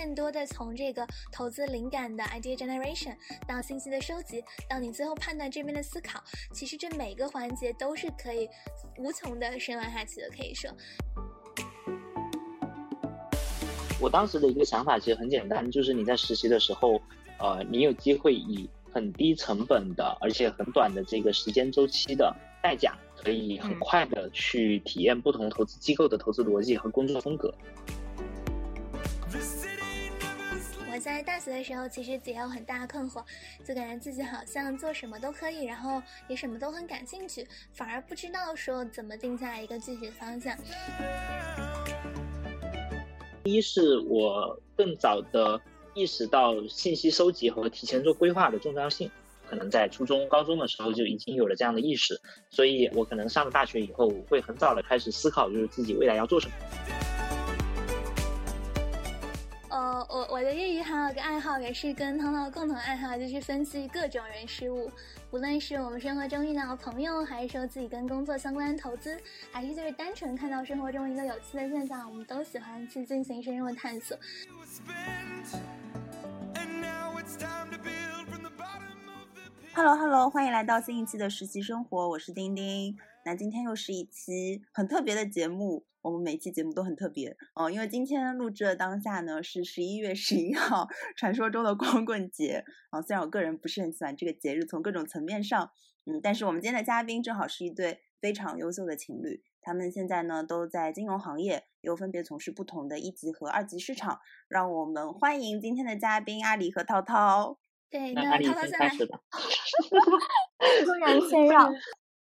更多的从这个投资灵感的 idea generation 到信息的收集，到你最后判断这边的思考，其实这每个环节都是可以无穷的深挖下去的，可以说。我当时的一个想法其实很简单，就是你在实习的时候，呃，你有机会以很低成本的，而且很短的这个时间周期的代价，可以很快的去体验不同投资机构的投资逻辑和工作风格。我在大学的时候其实也有很大的困惑，就感觉自己好像做什么都可以，然后也什么都很感兴趣，反而不知道说怎么定下来一个具体的方向。一是我更早的意识到信息收集和提前做规划的重要性，可能在初中、高中的时候就已经有了这样的意识，所以我可能上了大学以后，会很早的开始思考，就是自己未来要做什么。呃，我我的业余还有个爱好，也是跟涛涛共同爱好，就是分析各种人事物。无论是我们生活中遇到的朋友，还是说自己跟工作相关的投资，还是就是单纯看到生活中一个有趣的现象，我们都喜欢去进行深入的探索。Hello Hello，欢迎来到新一期的实习生活，我是丁丁。那今天又是一期很特别的节目。我们每期节目都很特别哦，因为今天录制的当下呢是十一月十一号，传说中的光棍节啊。虽然我个人不是很喜欢这个节日，从各种层面上，嗯，但是我们今天的嘉宾正好是一对非常优秀的情侣，他们现在呢都在金融行业，又分别从事不同的一级和二级市场。让我们欢迎今天的嘉宾阿里和涛涛。对，那涛涛先来。突然 谦让。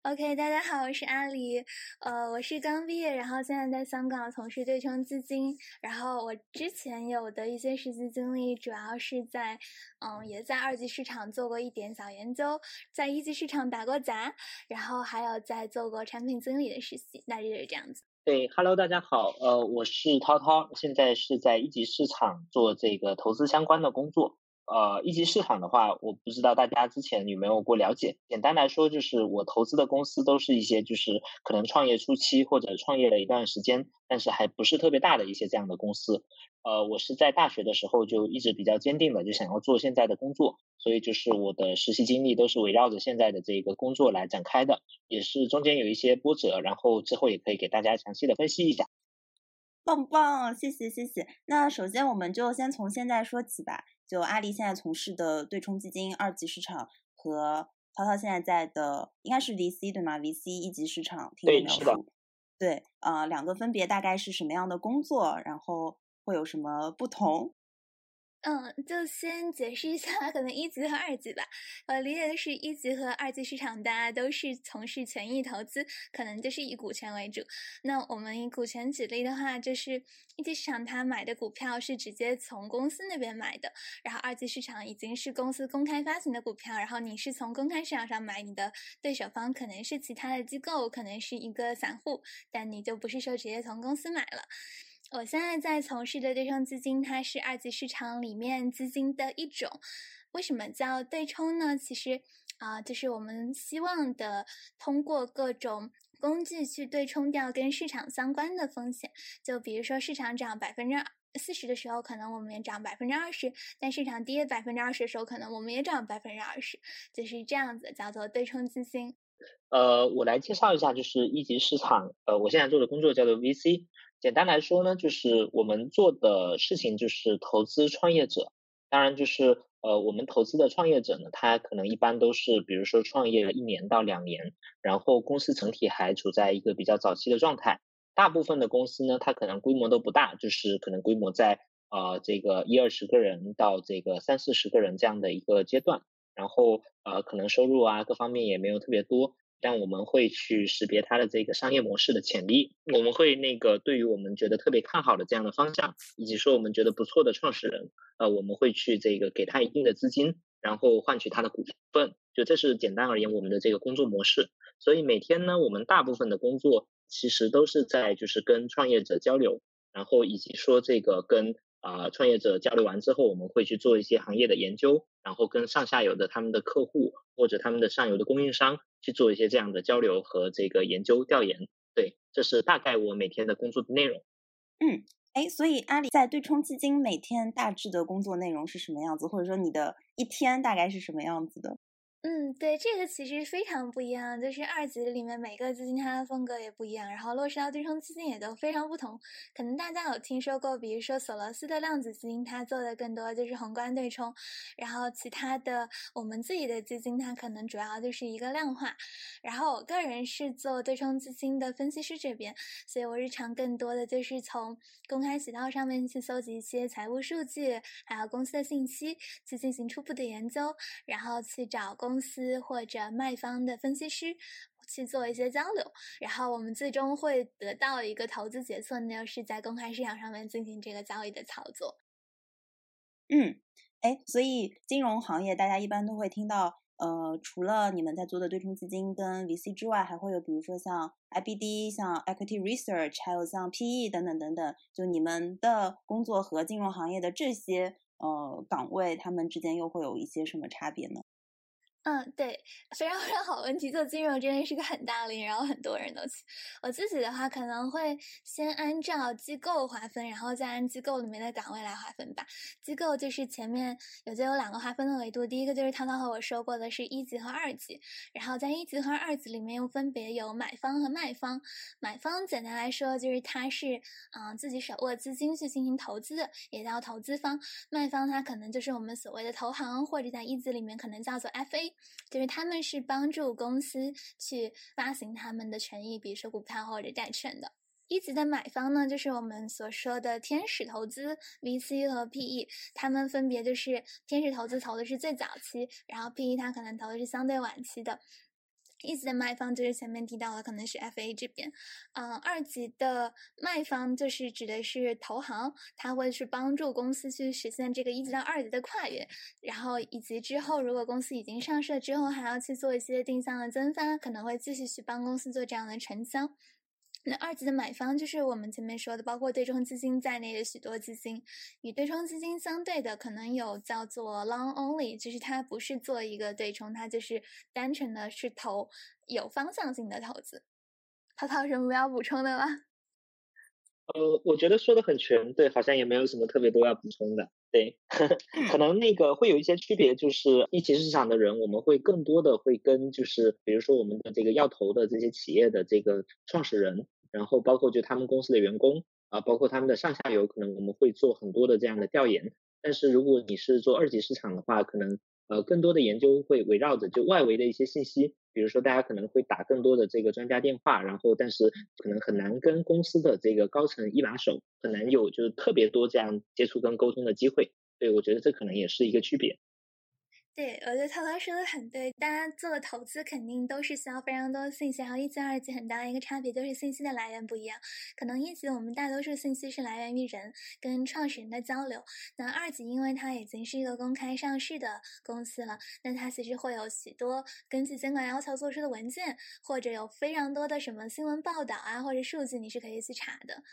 OK，大家好，我是阿里，呃，我是刚毕业，然后现在在香港从事对冲基金，然后我之前有的一些实习经历，主要是在，嗯，也在二级市场做过一点小研究，在一级市场打过杂，然后还有在做过产品经理的实习，大致是这样子。对，Hello，大家好，呃，我是涛涛，现在是在一级市场做这个投资相关的工作。呃，一级市场的话，我不知道大家之前有没有过了解。简单来说，就是我投资的公司都是一些就是可能创业初期或者创业了一段时间，但是还不是特别大的一些这样的公司。呃，我是在大学的时候就一直比较坚定的就想要做现在的工作，所以就是我的实习经历都是围绕着现在的这个工作来展开的，也是中间有一些波折，然后之后也可以给大家详细的分析一下。棒棒，谢谢谢谢。那首先我们就先从现在说起吧。就阿里现在从事的对冲基金二级市场和涛涛现在在的应该是 VC 对吗？VC 一级市场，听你描述。对，呃，两个分别大概是什么样的工作，然后会有什么不同？嗯，就先解释一下，可能一级和二级吧。我理解的是一级和二级市场，大家都是从事权益投资，可能就是以股权为主。那我们以股权举例的话，就是一级市场它买的股票是直接从公司那边买的，然后二级市场已经是公司公开发行的股票，然后你是从公开市场上买，你的对手方可能是其他的机构，可能是一个散户，但你就不是说直接从公司买了。我现在在从事的对冲基金，它是二级市场里面基金的一种。为什么叫对冲呢？其实啊，就是我们希望的通过各种工具去对冲掉跟市场相关的风险。就比如说市场涨百分之四十的时候，可能我们也涨百分之二十；但市场跌百分之二十的时候，可能我们也涨百分之二十。就是这样子，叫做对冲基金。呃，我来介绍一下，就是一级市场。呃，我现在做的工作叫做 VC。简单来说呢，就是我们做的事情就是投资创业者。当然，就是呃，我们投资的创业者呢，他可能一般都是，比如说创业了一年到两年，然后公司整体还处在一个比较早期的状态。大部分的公司呢，它可能规模都不大，就是可能规模在呃这个一二十个人到这个三四十个人这样的一个阶段。然后呃，可能收入啊各方面也没有特别多。但我们会去识别它的这个商业模式的潜力，我们会那个对于我们觉得特别看好的这样的方向，以及说我们觉得不错的创始人，呃，我们会去这个给他一定的资金，然后换取他的股份，就这是简单而言我们的这个工作模式。所以每天呢，我们大部分的工作其实都是在就是跟创业者交流，然后以及说这个跟。啊，创业者交流完之后，我们会去做一些行业的研究，然后跟上下游的他们的客户或者他们的上游的供应商去做一些这样的交流和这个研究调研。对，这是大概我每天的工作的内容。嗯，哎，所以阿里在对冲基金每天大致的工作内容是什么样子，或者说你的一天大概是什么样子的？嗯，对，这个其实非常不一样，就是二级里面每个基金它的风格也不一样，然后落实到对冲基金也都非常不同。可能大家有听说过，比如说索罗斯的量子基金，它做的更多就是宏观对冲，然后其他的我们自己的基金，它可能主要就是一个量化。然后我个人是做对冲基金的分析师这边，所以我日常更多的就是从公开渠道上面去搜集一些财务数据，还有公司的信息，去进行初步的研究，然后去找公。公司或者卖方的分析师去做一些交流，然后我们最终会得到一个投资决策，那就是在公开市场上面进行这个交易的操作。嗯，哎，所以金融行业大家一般都会听到，呃，除了你们在做的对冲基金跟 VC 之外，还会有比如说像 IBD、像 Equity Research，还有像 PE 等等等等。就你们的工作和金融行业的这些呃岗位，他们之间又会有一些什么差别呢？嗯，对，非常非常好问题。做金融真的是个很大领域，然后很多人都去。我自己的话，可能会先按照机构划分，然后再按机构里面的岗位来划分吧。机构就是前面有就有两个划分的维度，第一个就是涛涛和我说过的是一级和二级，然后在一级和二级里面又分别有买方和卖方。买方简单来说就是他是嗯自己手握资金去进行投资的，也叫投资方。卖方他可能就是我们所谓的投行，或者在一级里面可能叫做 FA。就是他们是帮助公司去发行他们的权益，比如说股票或者债券的。一级的买方呢，就是我们所说的天使投资 VC 和 PE，他们分别就是天使投资投的是最早期，然后 PE 它可能投的是相对晚期的。一级的卖方就是前面提到的，可能是 FA 这边，嗯，二级的卖方就是指的是投行，他会去帮助公司去实现这个一级到二级的跨越，然后以及之后如果公司已经上市了之后，还要去做一些定向的增发，可能会继续去帮公司做这样的承销。那二级的买方就是我们前面说的，包括对冲基金在内的许多基金。与对冲基金相对的，可能有叫做 long only，就是它不是做一个对冲，它就是单纯的是投有方向性的投资。涛涛有什么要补充的吗？呃，我觉得说的很全，对，好像也没有什么特别多要补充的。对，可能那个会有一些区别，就是一级市场的人，我们会更多的会跟，就是比如说我们的这个要投的这些企业的这个创始人，然后包括就他们公司的员工啊，包括他们的上下游，可能我们会做很多的这样的调研。但是如果你是做二级市场的话，可能呃更多的研究会围绕着就外围的一些信息。比如说，大家可能会打更多的这个专家电话，然后但是可能很难跟公司的这个高层一把手，很难有就是特别多这样接触跟沟通的机会。对，我觉得这可能也是一个区别。对，我觉得涛涛说的很对。大家做投资肯定都是需要非常多的信息，然后一级、二级很大的一个差别就是信息的来源不一样。可能一级我们大多数信息是来源于人跟创始人的交流，那二级因为它已经是一个公开上市的公司了，那它其实会有许多根据监管要求做出的文件，或者有非常多的什么新闻报道啊，或者数据你是可以去查的。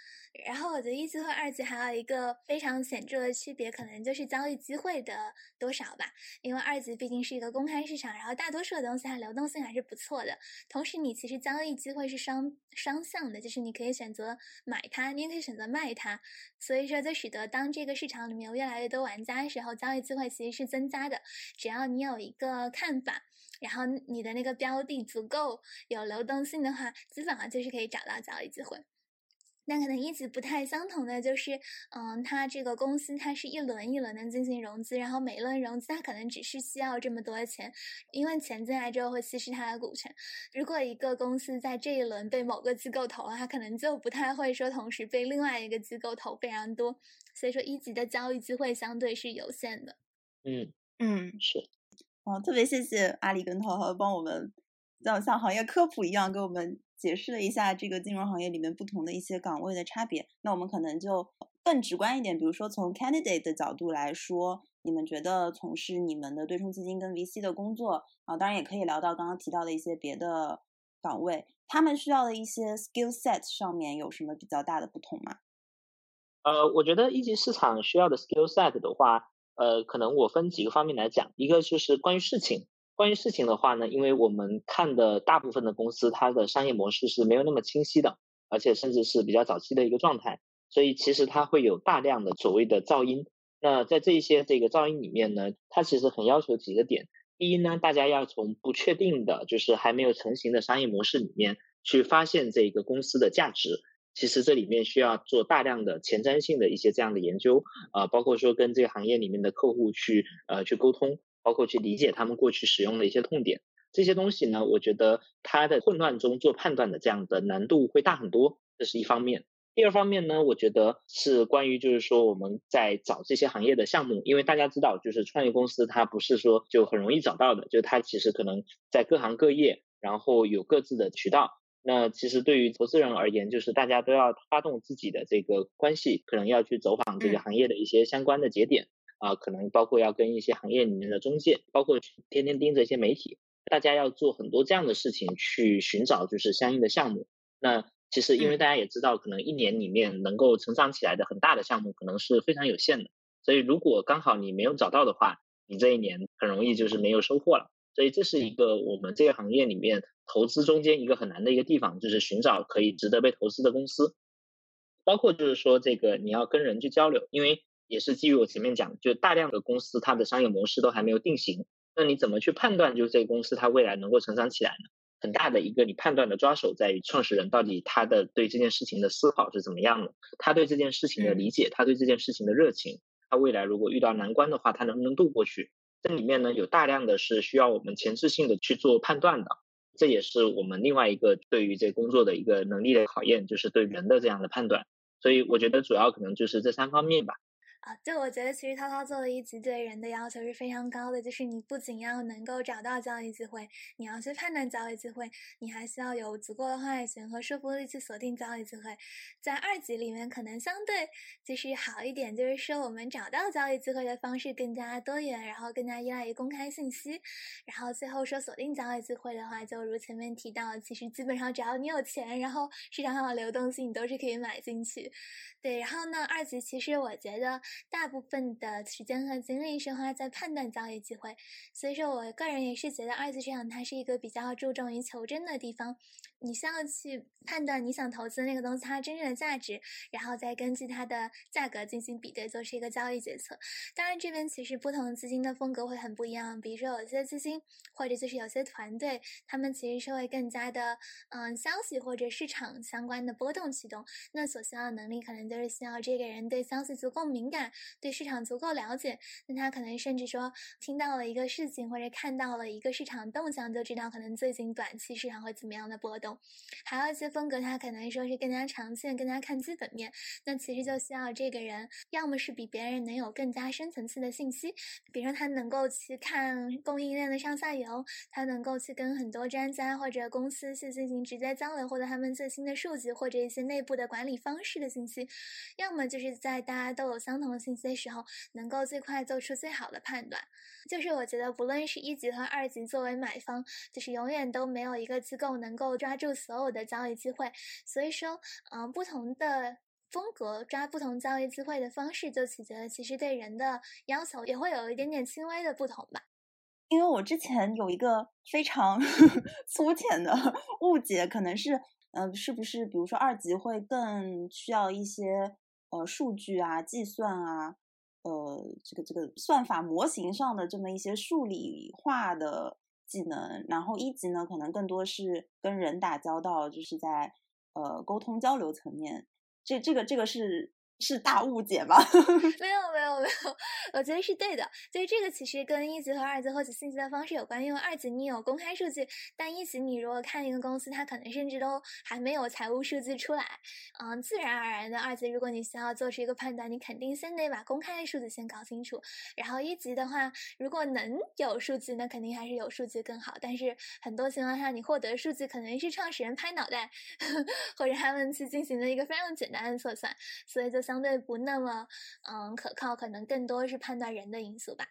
然后我觉得一级和二级还有一个非常显著的区别，可能就是交易机会的多少吧，因为二二。级毕竟是一个公开市场，然后大多数的东西它流动性还是不错的。同时，你其实交易机会是双双向的，就是你可以选择买它，你也可以选择卖它。所以说，就使得当这个市场里面有越来越多玩家的时候，交易机会其实是增加的。只要你有一个看法，然后你的那个标的足够有流动性的话，基本上就是可以找到交易机会。那可能一级不太相同的就是，嗯，它这个公司它是一轮一轮的进行融资，然后每一轮融资它可能只是需要这么多钱，因为钱进来之后会稀释它的股权。如果一个公司在这一轮被某个机构投了，它可能就不太会说同时被另外一个机构投非常多，所以说一级的交易机会相对是有限的。嗯嗯是，哦，特别谢谢阿里跟涛涛帮我们像像行业科普一样给我们。解释了一下这个金融行业里面不同的一些岗位的差别，那我们可能就更直观一点，比如说从 candidate 的角度来说，你们觉得从事你们的对冲基金跟 VC 的工作啊，当然也可以聊到刚刚提到的一些别的岗位，他们需要的一些 skill set 上面有什么比较大的不同吗？呃，我觉得一级市场需要的 skill set 的话，呃，可能我分几个方面来讲，一个就是关于事情。关于事情的话呢，因为我们看的大部分的公司，它的商业模式是没有那么清晰的，而且甚至是比较早期的一个状态。所以其实它会有大量的所谓的噪音。那在这一些这个噪音里面呢，它其实很要求几个点。第一呢，大家要从不确定的，就是还没有成型的商业模式里面去发现这个公司的价值。其实这里面需要做大量的前瞻性的一些这样的研究，啊，包括说跟这个行业里面的客户去呃去沟通，包括去理解他们过去使用的一些痛点。这些东西呢，我觉得它的混乱中做判断的这样的难度会大很多，这是一方面。第二方面呢，我觉得是关于就是说我们在找这些行业的项目，因为大家知道，就是创业公司它不是说就很容易找到的，就它其实可能在各行各业，然后有各自的渠道。那其实对于投资人而言，就是大家都要发动自己的这个关系，可能要去走访这个行业的一些相关的节点啊，可能包括要跟一些行业里面的中介，包括天天盯着一些媒体。大家要做很多这样的事情去寻找就是相应的项目。那其实因为大家也知道，可能一年里面能够成长起来的很大的项目可能是非常有限的。所以如果刚好你没有找到的话，你这一年很容易就是没有收获了。所以这是一个我们这个行业里面投资中间一个很难的一个地方，就是寻找可以值得被投资的公司。包括就是说这个你要跟人去交流，因为也是基于我前面讲，就大量的公司它的商业模式都还没有定型。那你怎么去判断，就是这个公司它未来能够成长起来呢？很大的一个你判断的抓手在于创始人到底他的对这件事情的思考是怎么样的，他对这件事情的理解，他对这件事情的热情，他未来如果遇到难关的话，他能不能度过去？这里面呢有大量的是需要我们前置性的去做判断的，这也是我们另外一个对于这工作的一个能力的考验，就是对人的这样的判断。所以我觉得主要可能就是这三方面吧。啊，就我觉得其实涛涛做的一集对人的要求是非常高的，就是你不仅要能够找到交易机会，你要去判断交易机会，你还需要有足够的话语权和说服力去锁定交易机会。在二级里面可能相对就是好一点，就是说我们找到交易机会的方式更加多元，然后更加依赖于公开信息。然后最后说锁定交易机会的话，就如前面提到，其实基本上只要你有钱，然后市场上的流动性，你都是可以买进去。对，然后呢，二级其实我觉得。大部分的时间和精力是花在判断交易机会，所以说我个人也是觉得二级市场它是一个比较注重于求真的地方。你需要去判断你想投资那个东西它真正的价值，然后再根据它的价格进行比对，做出一个交易决策。当然，这边其实不同资金的风格会很不一样。比如说，有些资金或者就是有些团队，他们其实是会更加的嗯消息或者市场相关的波动驱动。那所需要的能力可能就是需要这个人对消息足够敏感，对市场足够了解。那他可能甚至说听到了一个事情或者看到了一个市场动向，就知道可能最近短期市场会怎么样的波动。还有一些风格，他可能说是更加长线，更加看基本面。那其实就需要这个人，要么是比别人能有更加深层次的信息，比如说他能够去看供应链的上下游，他能够去跟很多专家或者公司去进行直接交流，获得他们最新的数据或者一些内部的管理方式的信息。要么就是在大家都有相同信息的时候，能够最快做出最好的判断。就是我觉得，不论是一级和二级，作为买方，就是永远都没有一个机构能够抓住所有的交易机会。所以说，嗯，不同的风格抓不同交易机会的方式，就取决了其实对人的要求也会有一点点轻微的不同吧。因为我之前有一个非常 粗浅的误解，可能是，嗯，是不是比如说二级会更需要一些呃数据啊、计算啊？呃，这个这个算法模型上的这么一些数理化的技能，然后一级呢，可能更多是跟人打交道，就是在呃沟通交流层面，这这个这个是。是大误解吧？没有没有没有，我觉得是对的。所以这个其实跟一级和二级获取信息的方式有关。因为二级你有公开数据，但一级你如果看一个公司，它可能甚至都还没有财务数据出来。嗯，自然而然的，二级如果你需要做出一个判断，你肯定先得把公开的数据先搞清楚。然后一级的话，如果能有数据，那肯定还是有数据更好。但是很多情况下，你获得数据可能是创始人拍脑袋，呵呵或者他们去进行了一个非常简单的测算，所以就。相对不那么嗯可靠，可能更多是判断人的因素吧。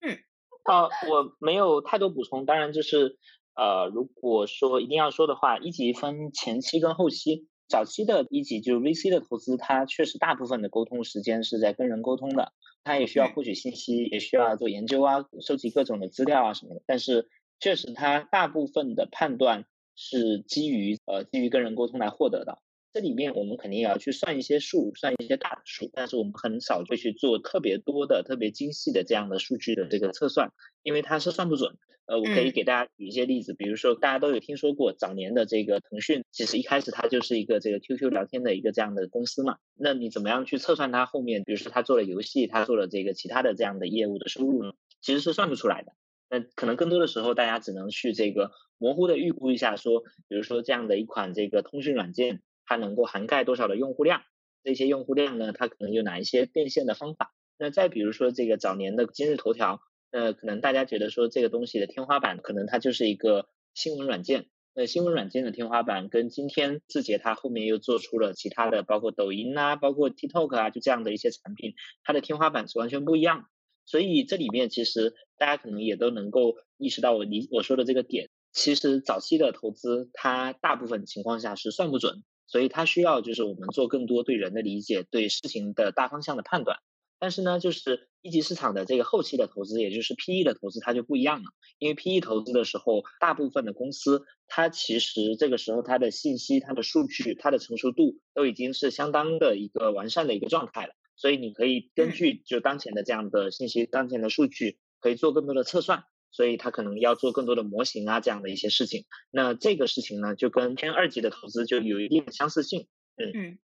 嗯，啊，我没有太多补充。当然，就是呃，如果说一定要说的话，一级分前期跟后期。早期的一级就是 VC 的投资，它确实大部分的沟通时间是在跟人沟通的，它也需要获取信息，也需要做研究啊，收集各种的资料啊什么的。但是，确实它大部分的判断是基于呃基于跟人沟通来获得的。这里面我们肯定也要去算一些数，算一些大的数，但是我们很少会去做特别多的、特别精细的这样的数据的这个测算，因为它是算不准。呃，我可以给大家举一些例子，比如说大家都有听说过早年的这个腾讯，其实一开始它就是一个这个 QQ 聊天的一个这样的公司嘛。那你怎么样去测算它后面，比如说它做了游戏，它做了这个其他的这样的业务的收入呢？其实是算不出来的。那可能更多的时候，大家只能去这个模糊的预估一下，说，比如说这样的一款这个通讯软件。它能够涵盖多少的用户量？这些用户量呢？它可能有哪一些变现的方法？那再比如说这个早年的今日头条，呃可能大家觉得说这个东西的天花板可能它就是一个新闻软件。那新闻软件的天花板跟今天字节它后面又做出了其他的，包括抖音啊，包括 TikTok 啊，就这样的一些产品，它的天花板是完全不一样。所以这里面其实大家可能也都能够意识到我理我说的这个点。其实早期的投资，它大部分情况下是算不准。所以它需要就是我们做更多对人的理解，对事情的大方向的判断。但是呢，就是一级市场的这个后期的投资，也就是 PE 的投资，它就不一样了。因为 PE 投资的时候，大部分的公司它其实这个时候它的信息、它的数据、它的成熟度都已经是相当的一个完善的一个状态了。所以你可以根据就当前的这样的信息、当前的数据，可以做更多的测算。所以他可能要做更多的模型啊，这样的一些事情。那这个事情呢，就跟偏二级的投资就有一定的相似性。嗯。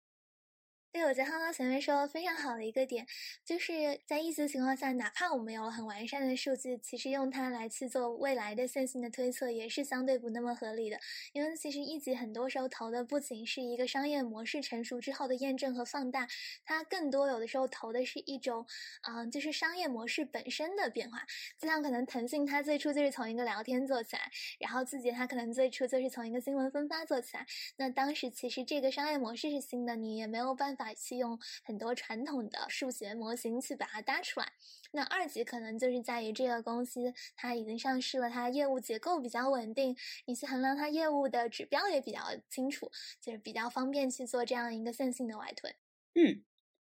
对，我觉得刚刚前面说的非常好的一个点，就是在一级情况下，哪怕我们有很完善的数据，其实用它来去做未来的线性的推测，也是相对不那么合理的。因为其实一级很多时候投的不仅是一个商业模式成熟之后的验证和放大，它更多有的时候投的是一种，嗯，就是商业模式本身的变化。就像可能腾讯它最初就是从一个聊天做起来，然后字节它可能最初就是从一个新闻分发做起来。那当时其实这个商业模式是新的，你也没有办法。法去用很多传统的数学模型去把它搭出来。那二级可能就是在于这个公司它已经上市了，它业务结构比较稳定，你去衡量它业务的指标也比较清楚，就是比较方便去做这样一个线性的外推。嗯，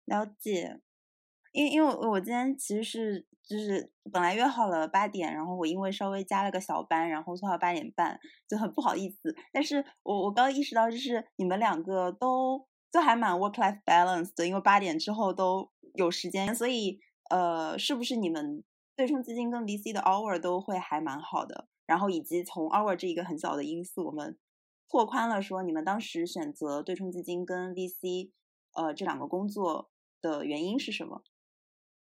了解。因因为我今天其实是就是本来约好了八点，然后我因为稍微加了个小班，然后做到八点半，就很不好意思。但是我我刚意识到，就是你们两个都。就还蛮 work life balance 的，因为八点之后都有时间，所以呃，是不是你们对冲基金跟 VC 的 hour 都会还蛮好的？然后以及从 hour 这一个很小的因素，我们拓宽了说，你们当时选择对冲基金跟 VC 呃这两个工作的原因是什么？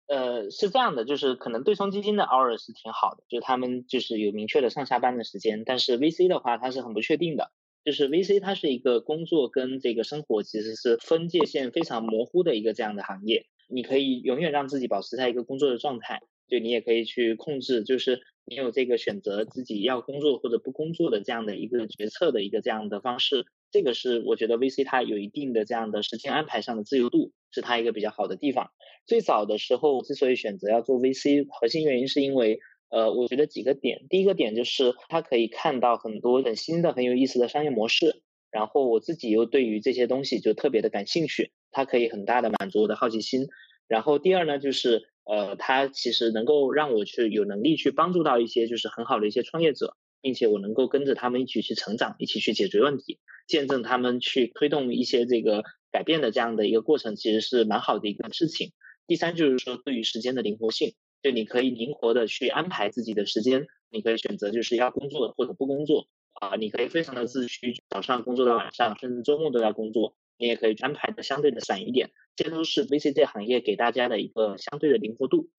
呃，是这样的，就是可能对冲基金的 hour 是挺好的，就是他们就是有明确的上下班的时间，但是 VC 的话，它是很不确定的。就是 VC，它是一个工作跟这个生活其实是分界线非常模糊的一个这样的行业。你可以永远让自己保持在一个工作的状态，就你也可以去控制，就是你有这个选择自己要工作或者不工作的这样的一个决策的一个这样的方式。这个是我觉得 VC 它有一定的这样的时间安排上的自由度，是它一个比较好的地方。最早的时候之所以选择要做 VC，核心原因是因为。呃，我觉得几个点，第一个点就是它可以看到很多很新的、很有意思的商业模式，然后我自己又对于这些东西就特别的感兴趣，它可以很大的满足我的好奇心。然后第二呢，就是呃，它其实能够让我去有能力去帮助到一些就是很好的一些创业者，并且我能够跟着他们一起去成长，一起去解决问题，见证他们去推动一些这个改变的这样的一个过程，其实是蛮好的一个事情。第三就是说，对于时间的灵活性。就你可以灵活的去安排自己的时间，你可以选择就是要工作或者不工作啊，你可以非常的自驱，早上工作到晚上，甚至周末都要工作，你也可以安排的相对的散一点，这都是 VC 这行业给大家的一个相对的灵活度。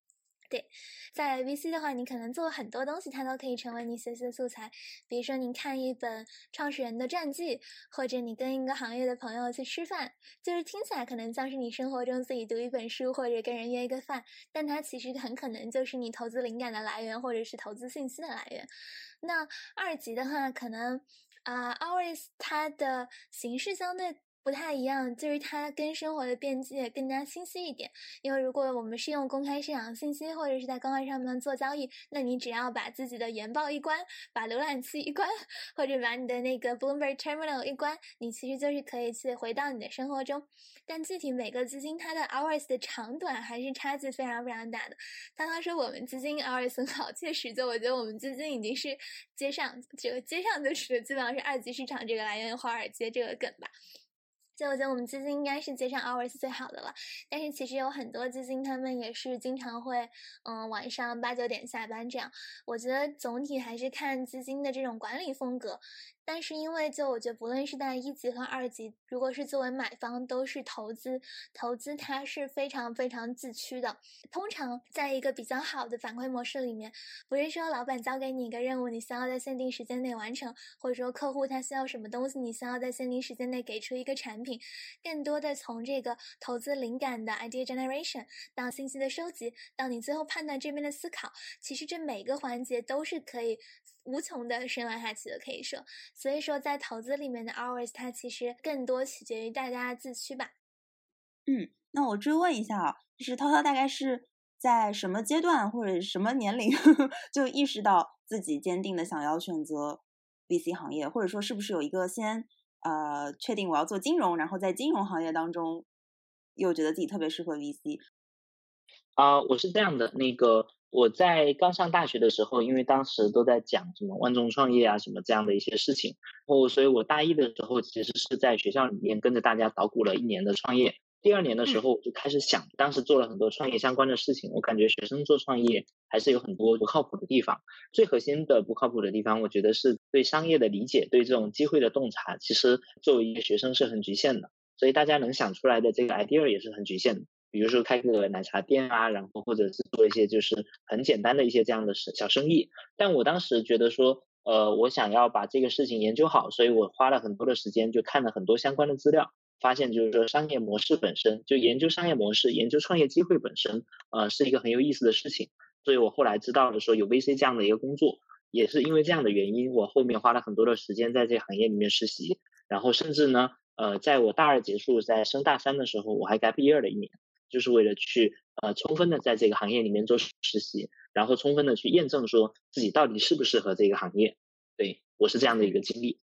对，在 VC 的话，你可能做很多东西，它都可以成为你学习的素材。比如说，你看一本创始人的传记，或者你跟一个行业的朋友去吃饭，就是听起来可能像是你生活中自己读一本书，或者跟人约一个饭，但它其实很可能就是你投资灵感的来源，或者是投资信息的来源。那二级的话，可能啊，Always 它的形式相对。不太一样，就是它跟生活的边界更加清晰一点。因为如果我们是用公开市场信息或者是在公开上面做交易，那你只要把自己的研报一关，把浏览器一关，或者把你的那个 Bloomberg Terminal 一关，你其实就是可以去回到你的生活中。但具体每个资金它的 hours 的长短还是差距非常非常大的。刚刚说我们资金 hours 很好，确实就我觉得我们资金已经是街上这个街上就是基本上是二级市场这个来源华尔街这个梗吧。所以我觉得我们基金应该是接上 hours 最好的了。但是其实有很多基金，他们也是经常会，嗯，晚上八九点下班这样。我觉得总体还是看基金的这种管理风格。但是因为就我觉得不论是在一级和二级，如果是作为买方都是投资，投资它是非常非常自驱的。通常在一个比较好的反馈模式里面，不是说老板交给你一个任务，你需要在限定时间内完成，或者说客户他需要什么东西，你需要在限定时间内给出一个产品。更多的从这个投资灵感的 idea generation 到信息的收集，到你最后判断这边的思考，其实这每个环节都是可以无穷的深挖下去的，可以说。所以说，在投资里面的 hours，它其实更多取决于大家的自驱吧。嗯，那我追问一下啊，就是涛涛大概是在什么阶段或者什么年龄 就意识到自己坚定的想要选择 VC 行业，或者说是不是有一个先呃确定我要做金融，然后在金融行业当中又觉得自己特别适合 VC？啊，我是这样的，那个。我在刚上大学的时候，因为当时都在讲什么万众创业啊，什么这样的一些事情，然后所以我大一的时候其实是在学校里面跟着大家捣鼓了一年的创业。第二年的时候我就开始想，当时做了很多创业相关的事情。我感觉学生做创业还是有很多不靠谱的地方。最核心的不靠谱的地方，我觉得是对商业的理解，对这种机会的洞察，其实作为一个学生是很局限的。所以大家能想出来的这个 idea 也是很局限的。比如说开个奶茶店啊，然后或者是做一些就是很简单的一些这样的小生意。但我当时觉得说，呃，我想要把这个事情研究好，所以我花了很多的时间，就看了很多相关的资料，发现就是说商业模式本身就研究商业模式，研究创业机会本身，呃，是一个很有意思的事情。所以我后来知道了说有 VC 这样的一个工作，也是因为这样的原因，我后面花了很多的时间在这个行业里面实习，然后甚至呢，呃，在我大二结束，在升大三的时候，我还该毕业了一年。就是为了去呃充分的在这个行业里面做实习，然后充分的去验证说自己到底适不适合这个行业。对我是这样的一个经历。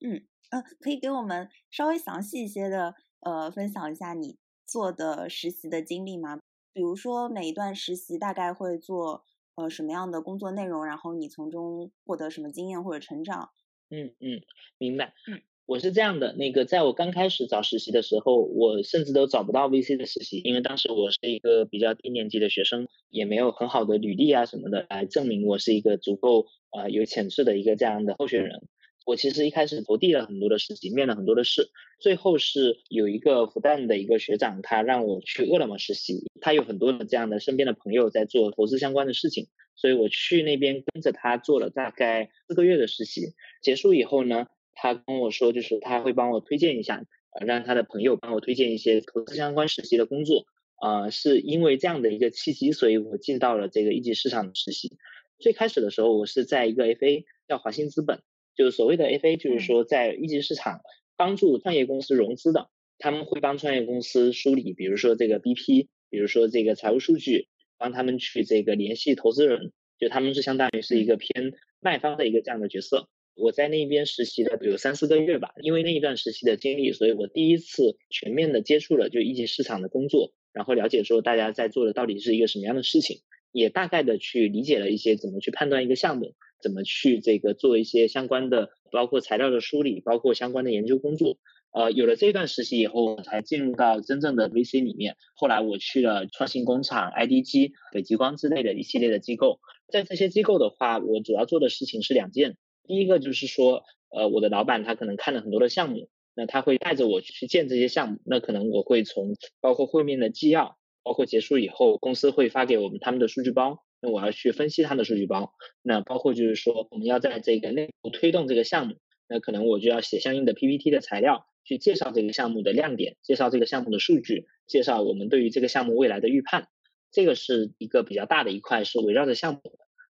嗯呃，可以给我们稍微详细一些的呃分享一下你做的实习的经历吗？比如说每一段实习大概会做呃什么样的工作内容，然后你从中获得什么经验或者成长？嗯嗯，明白。嗯。我是这样的，那个在我刚开始找实习的时候，我甚至都找不到 VC 的实习，因为当时我是一个比较低年级的学生，也没有很好的履历啊什么的来证明我是一个足够啊有潜质的一个这样的候选人。我其实一开始投递了很多的实习，面了很多的试，最后是有一个复旦的一个学长，他让我去饿了么实习，他有很多的这样的身边的朋友在做投资相关的事情，所以我去那边跟着他做了大概四个月的实习，结束以后呢。他跟我说，就是他会帮我推荐一下，呃，让他的朋友帮我推荐一些投资相关实习的工作，啊，是因为这样的一个契机，所以我进到了这个一级市场的实习。最开始的时候，我是在一个 FA 叫华兴资本，就是所谓的 FA，就是说在一级市场帮助创业公司融资的，他们会帮创业公司梳理，比如说这个 BP，比如说这个财务数据，帮他们去这个联系投资人，就他们是相当于是一个偏卖方的一个这样的角色。我在那边实习了有三四个月吧，因为那一段实习的经历，所以我第一次全面的接触了就一级市场的工作，然后了解说大家在做的到底是一个什么样的事情，也大概的去理解了一些怎么去判断一个项目，怎么去这个做一些相关的，包括材料的梳理，包括相关的研究工作。呃，有了这段实习以后，才进入到真正的 VC 里面。后来我去了创新工厂、IDG、北极光之类的一系列的机构，在这些机构的话，我主要做的事情是两件。第一个就是说，呃，我的老板他可能看了很多的项目，那他会带着我去见这些项目，那可能我会从包括会面的纪要，包括结束以后公司会发给我们他们的数据包，那我要去分析他们的数据包，那包括就是说我们要在这个内部推动这个项目，那可能我就要写相应的 PPT 的材料，去介绍这个项目的亮点，介绍这个项目的数据，介绍我们对于这个项目未来的预判，这个是一个比较大的一块，是围绕着项目。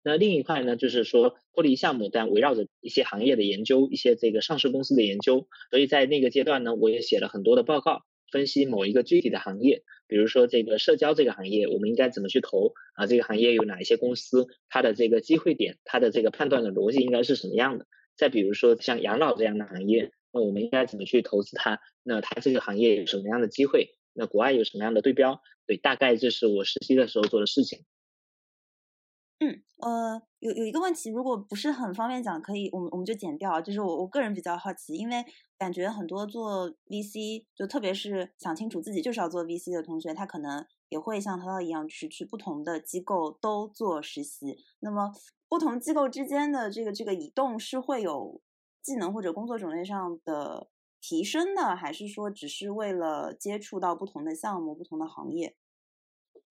那另一块呢，就是说脱离项目，但围绕着一些行业的研究，一些这个上市公司的研究。所以在那个阶段呢，我也写了很多的报告，分析某一个具体的行业，比如说这个社交这个行业，我们应该怎么去投啊？这个行业有哪一些公司，它的这个机会点，它的这个判断的逻辑应该是什么样的？再比如说像养老这样的行业，那我们应该怎么去投资它？那它这个行业有什么样的机会？那国外有什么样的对标？对，大概这是我实习的时候做的事情。嗯，呃，有有一个问题，如果不是很方便讲，可以，我们我们就剪掉。就是我我个人比较好奇，因为感觉很多做 VC，就特别是想清楚自己就是要做 VC 的同学，他可能也会像涛涛一样去去不同的机构都做实习。那么不同机构之间的这个这个移动是会有技能或者工作种类上的提升的，还是说只是为了接触到不同的项目、不同的行业？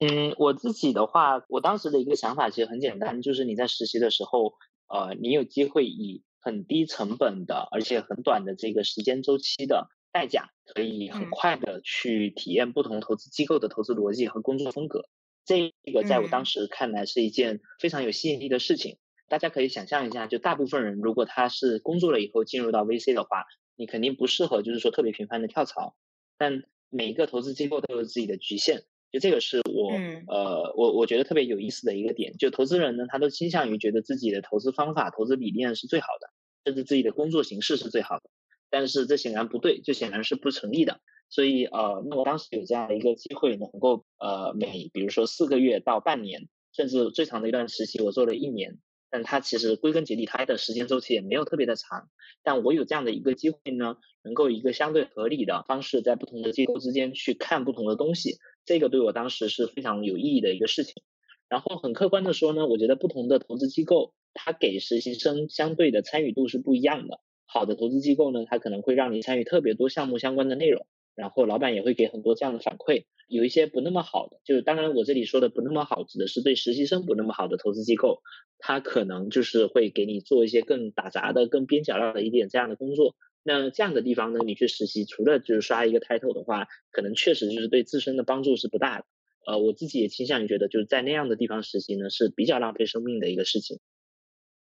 嗯，我自己的话，我当时的一个想法其实很简单，就是你在实习的时候，呃，你有机会以很低成本的，而且很短的这个时间周期的代价，可以很快的去体验不同投资机构的投资逻辑和工作风格。这个在我当时看来是一件非常有吸引力的事情。大家可以想象一下，就大部分人如果他是工作了以后进入到 VC 的话，你肯定不适合就是说特别频繁的跳槽。但每一个投资机构都有自己的局限。就这个是我呃，我我觉得特别有意思的一个点，就投资人呢，他都倾向于觉得自己的投资方法、投资理念是最好的，甚至自己的工作形式是最好的。但是这显然不对，这显然是不成立的。所以呃，那我当时有这样的一个机会，能够呃每比如说四个月到半年，甚至最长的一段时期，我做了一年。但它其实归根结底，它的时间周期也没有特别的长。但我有这样的一个机会呢，能够一个相对合理的方式，在不同的机构之间去看不同的东西。这个对我当时是非常有意义的一个事情。然后很客观的说呢，我觉得不同的投资机构，它给实习生相对的参与度是不一样的。好的投资机构呢，它可能会让你参与特别多项目相关的内容，然后老板也会给很多这样的反馈。有一些不那么好的，就是当然我这里说的不那么好，指的是对实习生不那么好的投资机构，它可能就是会给你做一些更打杂的、更边角料的一点这样的工作。那这样的地方呢，你去实习，除了就是刷一个 title 的话，可能确实就是对自身的帮助是不大的。呃，我自己也倾向于觉得，就是在那样的地方实习呢，是比较浪费生命的一个事情。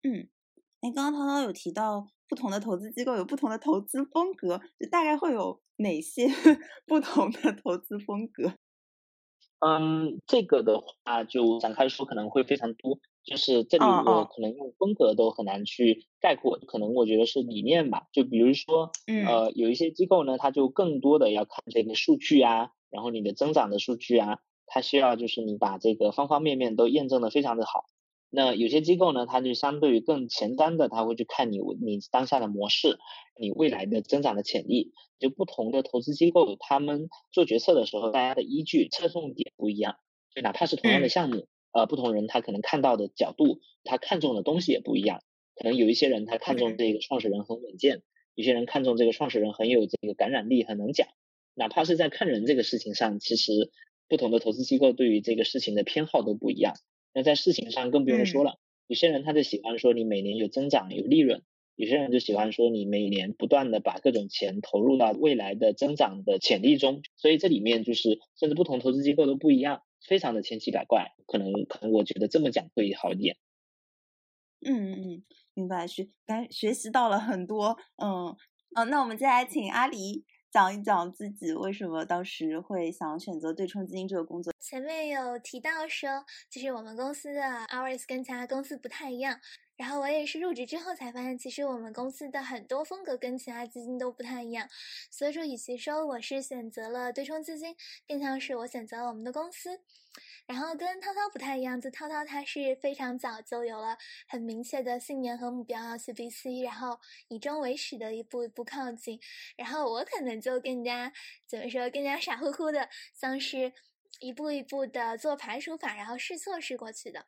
嗯，哎，刚刚涛涛有提到不同的投资机构有不同的投资风格，就大概会有哪些 不同的投资风格？嗯，这个的话就展开说可能会非常多。就是这里我可能用风格都很难去概括，可能我觉得是理念吧。就比如说，呃，有一些机构呢，它就更多的要看这个数据啊，然后你的增长的数据啊，它需要就是你把这个方方面面都验证的非常的好。那有些机构呢，它就相对于更前端的，它会去看你你当下的模式，你未来的增长的潜力。就不同的投资机构，他们做决策的时候，大家的依据侧重点不一样。就哪怕是同样的项目。呃，不同人他可能看到的角度，他看中的东西也不一样。可能有一些人他看中这个创始人很稳健，有些人看中这个创始人很有这个感染力，很能讲。哪怕是在看人这个事情上，其实不同的投资机构对于这个事情的偏好都不一样。那在事情上更不用说了，有些人他就喜欢说你每年有增长有利润，有些人就喜欢说你每年不断的把各种钱投入到未来的增长的潜力中。所以这里面就是甚至不同投资机构都不一样。非常的千奇百怪，可能可能我觉得这么讲会好一点。嗯嗯，明白，学刚学习到了很多，嗯嗯，那我们接下来请阿狸讲一讲自己为什么当时会想选择对冲基金这个工作。前面有提到说，其实我们公司的 hours 跟其他公司不太一样。然后我也是入职之后才发现，其实我们公司的很多风格跟其他基金都不太一样。所以说，与其说我是选择了对冲基金，更像是我选择了我们的公司。然后跟涛涛不太一样，就涛涛他是非常早就有了很明确的信念和目标要去 BC，然后以终为始的一步一步靠近。然后我可能就更加怎么说，更加傻乎乎的，像是一步一步的做排除法，然后试错试过去的。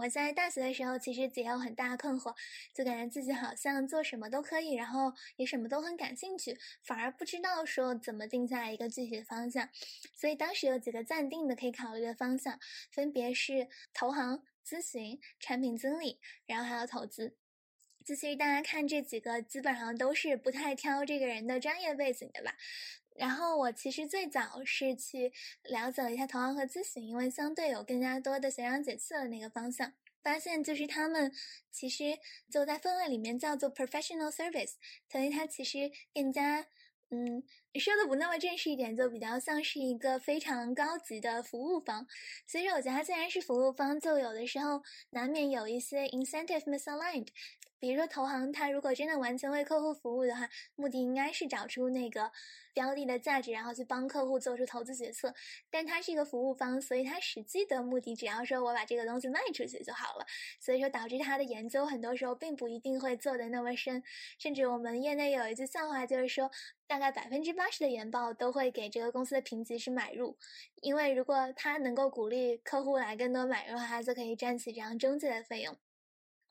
我在大学的时候，其实也有很大困惑，就感觉自己好像做什么都可以，然后也什么都很感兴趣，反而不知道说怎么定下来一个具体的方向。所以当时有几个暂定的可以考虑的方向，分别是投行、咨询、产品经理，然后还有投资。其实大家看这几个，基本上都是不太挑这个人的专业背景的吧。然后我其实最早是去了解了一下投行和咨询，因为相对有更加多的学长姐去了那个方向，发现就是他们其实就在分类里面叫做 professional service，所以它其实更加嗯说的不那么正式一点，就比较像是一个非常高级的服务方。所以说我觉得它既然是服务方，就有的时候难免有一些 incentive misaligned。比如说投行，它如果真的完全为客户服务的话，目的应该是找出那个标的的价值，然后去帮客户做出投资决策。但它是一个服务方，所以它实际的目的只要说我把这个东西卖出去就好了。所以说导致它的研究很多时候并不一定会做的那么深，甚至我们业内有一句笑话，就是说大概百分之八十的研报都会给这个公司的评级是买入，因为如果他能够鼓励客户来更多买入的话，他就可以赚取这样中介的费用。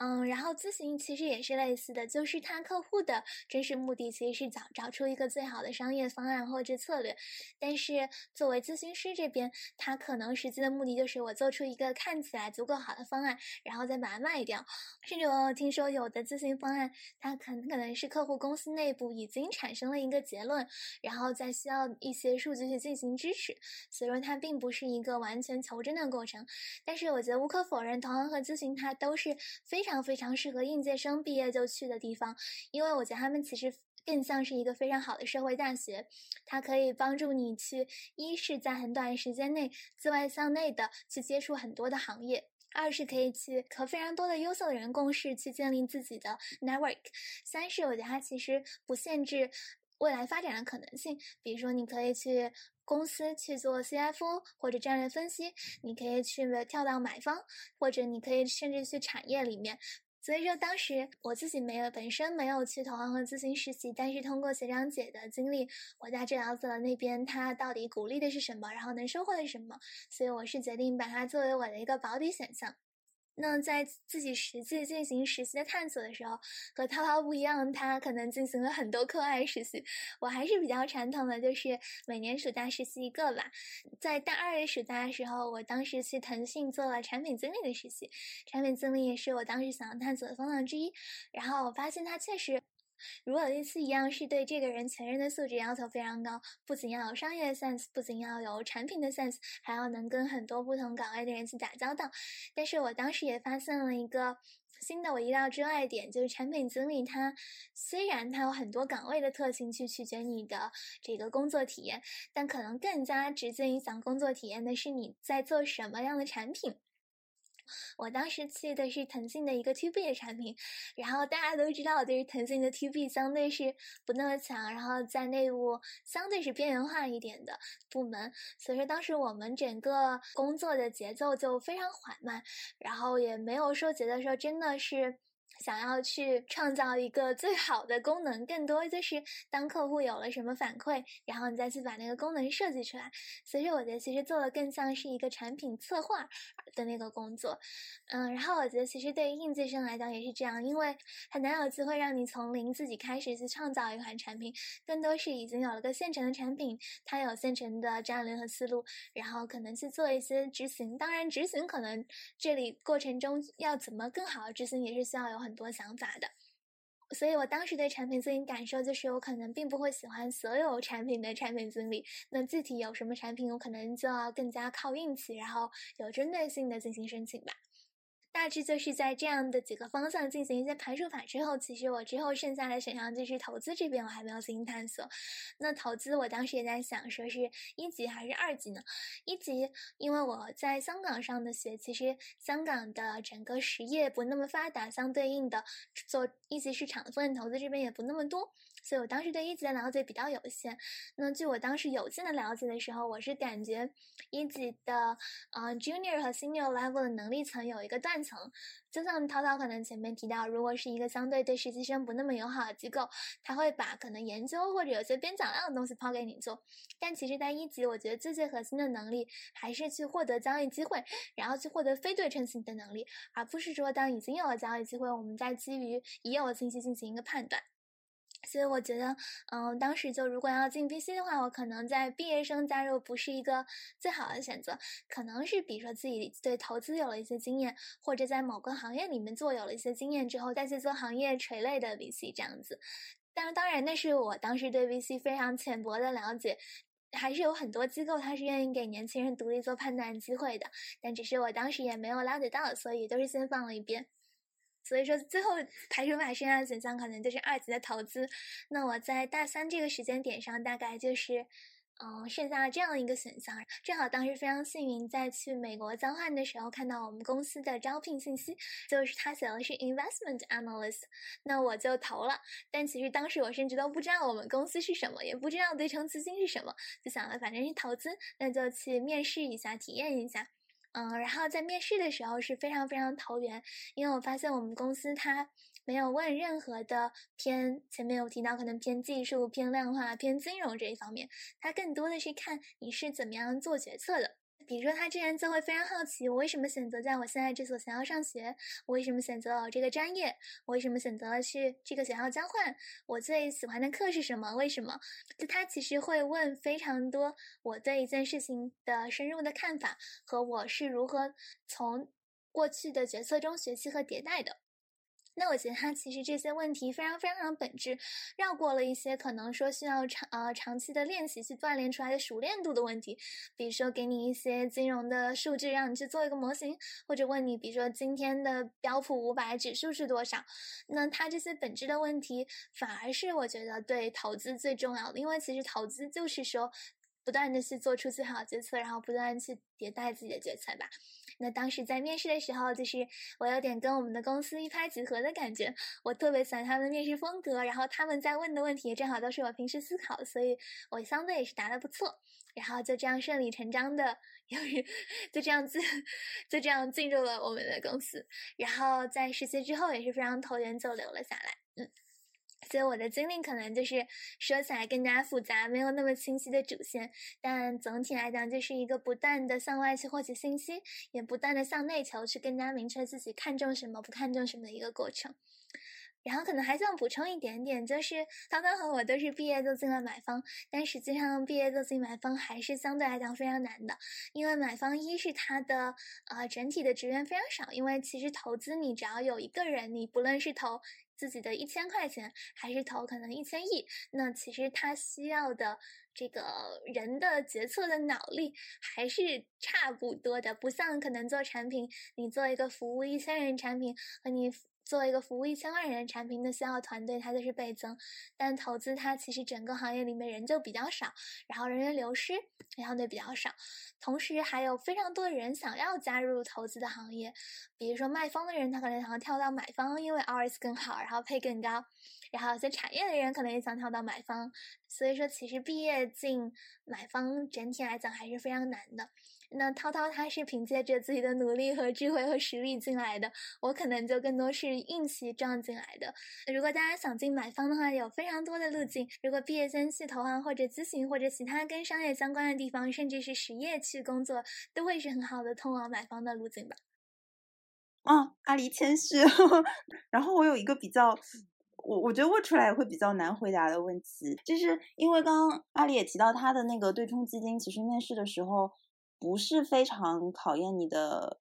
嗯，然后咨询其实也是类似的，就是他客户的真实目的其实是找找出一个最好的商业方案或者策略，但是作为咨询师这边，他可能实际的目的就是我做出一个看起来足够好的方案，然后再把它卖掉。甚至我听说有的咨询方案，它很可能是客户公司内部已经产生了一个结论，然后再需要一些数据去进行支持，所以说它并不是一个完全求真的过程。但是我觉得无可否认，投行和咨询它都是非常。非常非常适合应届生毕业就去的地方，因为我觉得他们其实更像是一个非常好的社会大学，它可以帮助你去一是在很短时间内自外向内的去接触很多的行业，二是可以去和非常多的优秀的人共事，去建立自己的 network，三是我觉得它其实不限制未来发展的可能性，比如说你可以去。公司去做 CFO 或者战略分析，你可以去跳到买方，或者你可以甚至去产业里面。所以说，当时我自己没有本身没有去投行和咨询实习，但是通过学长姐的经历，我大致了解了那边他到底鼓励的是什么，然后能收获的是什么，所以我是决定把它作为我的一个保底选项。那在自己实际进行实习的探索的时候，和涛涛不一样，他可能进行了很多课外实习。我还是比较传统的，就是每年暑假实习一个吧。在大二的暑假的时候，我当时去腾讯做了产品经理的实习，产品经理也是我当时想要探索的方向之一。然后我发现他确实。如果类似一样，是对这个人全人的素质要求非常高，不仅要有商业 sense，不仅要有产品的 sense，还要能跟很多不同岗位的人去打交道。但是我当时也发现了一个新的我意料之外点，就是产品经理他虽然他有很多岗位的特性去取决你的这个工作体验，但可能更加直接影响工作体验的是你在做什么样的产品。我当时去的是腾讯的一个 To B 的产品，然后大家都知道，就是腾讯的 To B 相对是不那么强，然后在内部相对是边缘化一点的部门，所以说当时我们整个工作的节奏就非常缓慢，然后也没有说觉得说真的是。想要去创造一个最好的功能，更多就是当客户有了什么反馈，然后你再去把那个功能设计出来。所以我觉得其实做的更像是一个产品策划的那个工作。嗯，然后我觉得其实对于应届生来讲也是这样，因为很难有机会让你从零自己开始去创造一款产品，更多是已经有了个现成的产品，它有现成的战略和思路，然后可能去做一些执行。当然，执行可能这里过程中要怎么更好的执行，也是需要有很。很多想法的，所以我当时对产品经理感受就是，我可能并不会喜欢所有产品的产品经理。那具体有什么产品，我可能就要更加靠运气，然后有针对性的进行申请吧。大致就是在这样的几个方向进行一些排除法之后，其实我之后剩下的选项就是投资这边，我还没有进行探索。那投资我当时也在想，说是一级还是二级呢？一级，因为我在香港上的学，其实香港的整个实业不那么发达，相对应的做一级市场的风险投资这边也不那么多。所以我当时对一级的了解比较有限。那据我当时有限的了解的时候，我是感觉一级的，呃，junior 和 senior level 的能力层有一个断层。就像涛涛可能前面提到，如果是一个相对对实习生不那么友好的机构，他会把可能研究或者有些边角料的东西抛给你做。但其实，在一级，我觉得最最核心的能力还是去获得交易机会，然后去获得非对称性的能力，而不是说当已经有了交易机会，我们再基于已有的信息进行一个判断。所以我觉得，嗯，当时就如果要进 VC 的话，我可能在毕业生加入不是一个最好的选择，可能是比如说自己对投资有了一些经验，或者在某个行业里面做有了一些经验之后，再去做行业垂类的 VC 这样子。当然，当然那是我当时对 VC 非常浅薄的了解，还是有很多机构它是愿意给年轻人独立做判断机会的，但只是我当时也没有了解到，所以都是先放了一边。所以说，最后排除法剩下的选项可能就是二级的投资。那我在大三这个时间点上，大概就是，嗯，剩下了这样一个选项，正好当时非常幸运，在去美国交换的时候看到我们公司的招聘信息，就是他写的是 investment analyst，那我就投了。但其实当时我甚至都不知道我们公司是什么，也不知道对冲基金是什么，就想了反正是投资，那就去面试一下，体验一下。嗯，然后在面试的时候是非常非常投缘，因为我发现我们公司它。没有问任何的偏，前面有提到可能偏技术、偏量化、偏金融这一方面，它更多的是看你是怎么样做决策的。比如说，他之前就会非常好奇，我为什么选择在我现在这所学校上学？我为什么选择了我这个专业？我为什么选择了去这个学校交换？我最喜欢的课是什么？为什么？就他其实会问非常多我对一件事情的深入的看法和我是如何从过去的决策中学习和迭代的。那我觉得他其实这些问题非常非常的本质，绕过了一些可能说需要长呃长期的练习去锻炼出来的熟练度的问题，比如说给你一些金融的数据让你去做一个模型，或者问你比如说今天的标普五百指数是多少，那他这些本质的问题反而是我觉得对投资最重要的，因为其实投资就是说。不断的去做出最好的决策，然后不断去迭代自己的决策吧。那当时在面试的时候，就是我有点跟我们的公司一拍即合的感觉。我特别喜欢他们的面试风格，然后他们在问的问题也正好都是我平时思考，所以我相对也是答的不错。然后就这样顺理成章的，就是就这样子，就这样进入了我们的公司。然后在实习之后也是非常投缘，就留了下来。嗯。所以我的经历可能就是说起来更加复杂，没有那么清晰的主线，但总体来讲就是一个不断的向外去获取信息，也不断的向内求，去更加明确自己看重什么，不看重什么的一个过程。然后可能还想补充一点点，就是涛涛和我都是毕业就进了买方，但实际上毕业就进买方还是相对来讲非常难的，因为买方一是它的呃整体的职员非常少，因为其实投资你只要有一个人，你不论是投。自己的一千块钱，还是投可能一千亿，那其实他需要的这个人的决策的脑力还是差不多的，不像可能做产品，你做一个服务一千人产品和你。作为一个服务一千万人产品的需要团队，它就是倍增。但投资它其实整个行业里面人就比较少，然后人员流失也相对比较少。同时还有非常多的人想要加入投资的行业，比如说卖方的人，他可能想要跳到买方，因为 RS 更好，然后配更高。然后有些产业的人可能也想跳到买方。所以说，其实毕业进买方整体来讲还是非常难的。那涛涛他是凭借着自己的努力和智慧和实力进来的，我可能就更多是运气撞进来的。如果大家想进买方的话，有非常多的路径。如果毕业先去投行或者咨询或者其他跟商业相关的地方，甚至是实业去工作，都会是很好的通往买方的路径吧。啊，阿狸谦虚。然后我有一个比较，我我觉得问出来会比较难回答的问题，就是因为刚刚阿里也提到他的那个对冲基金，其实面试的时候。不是非常考验你的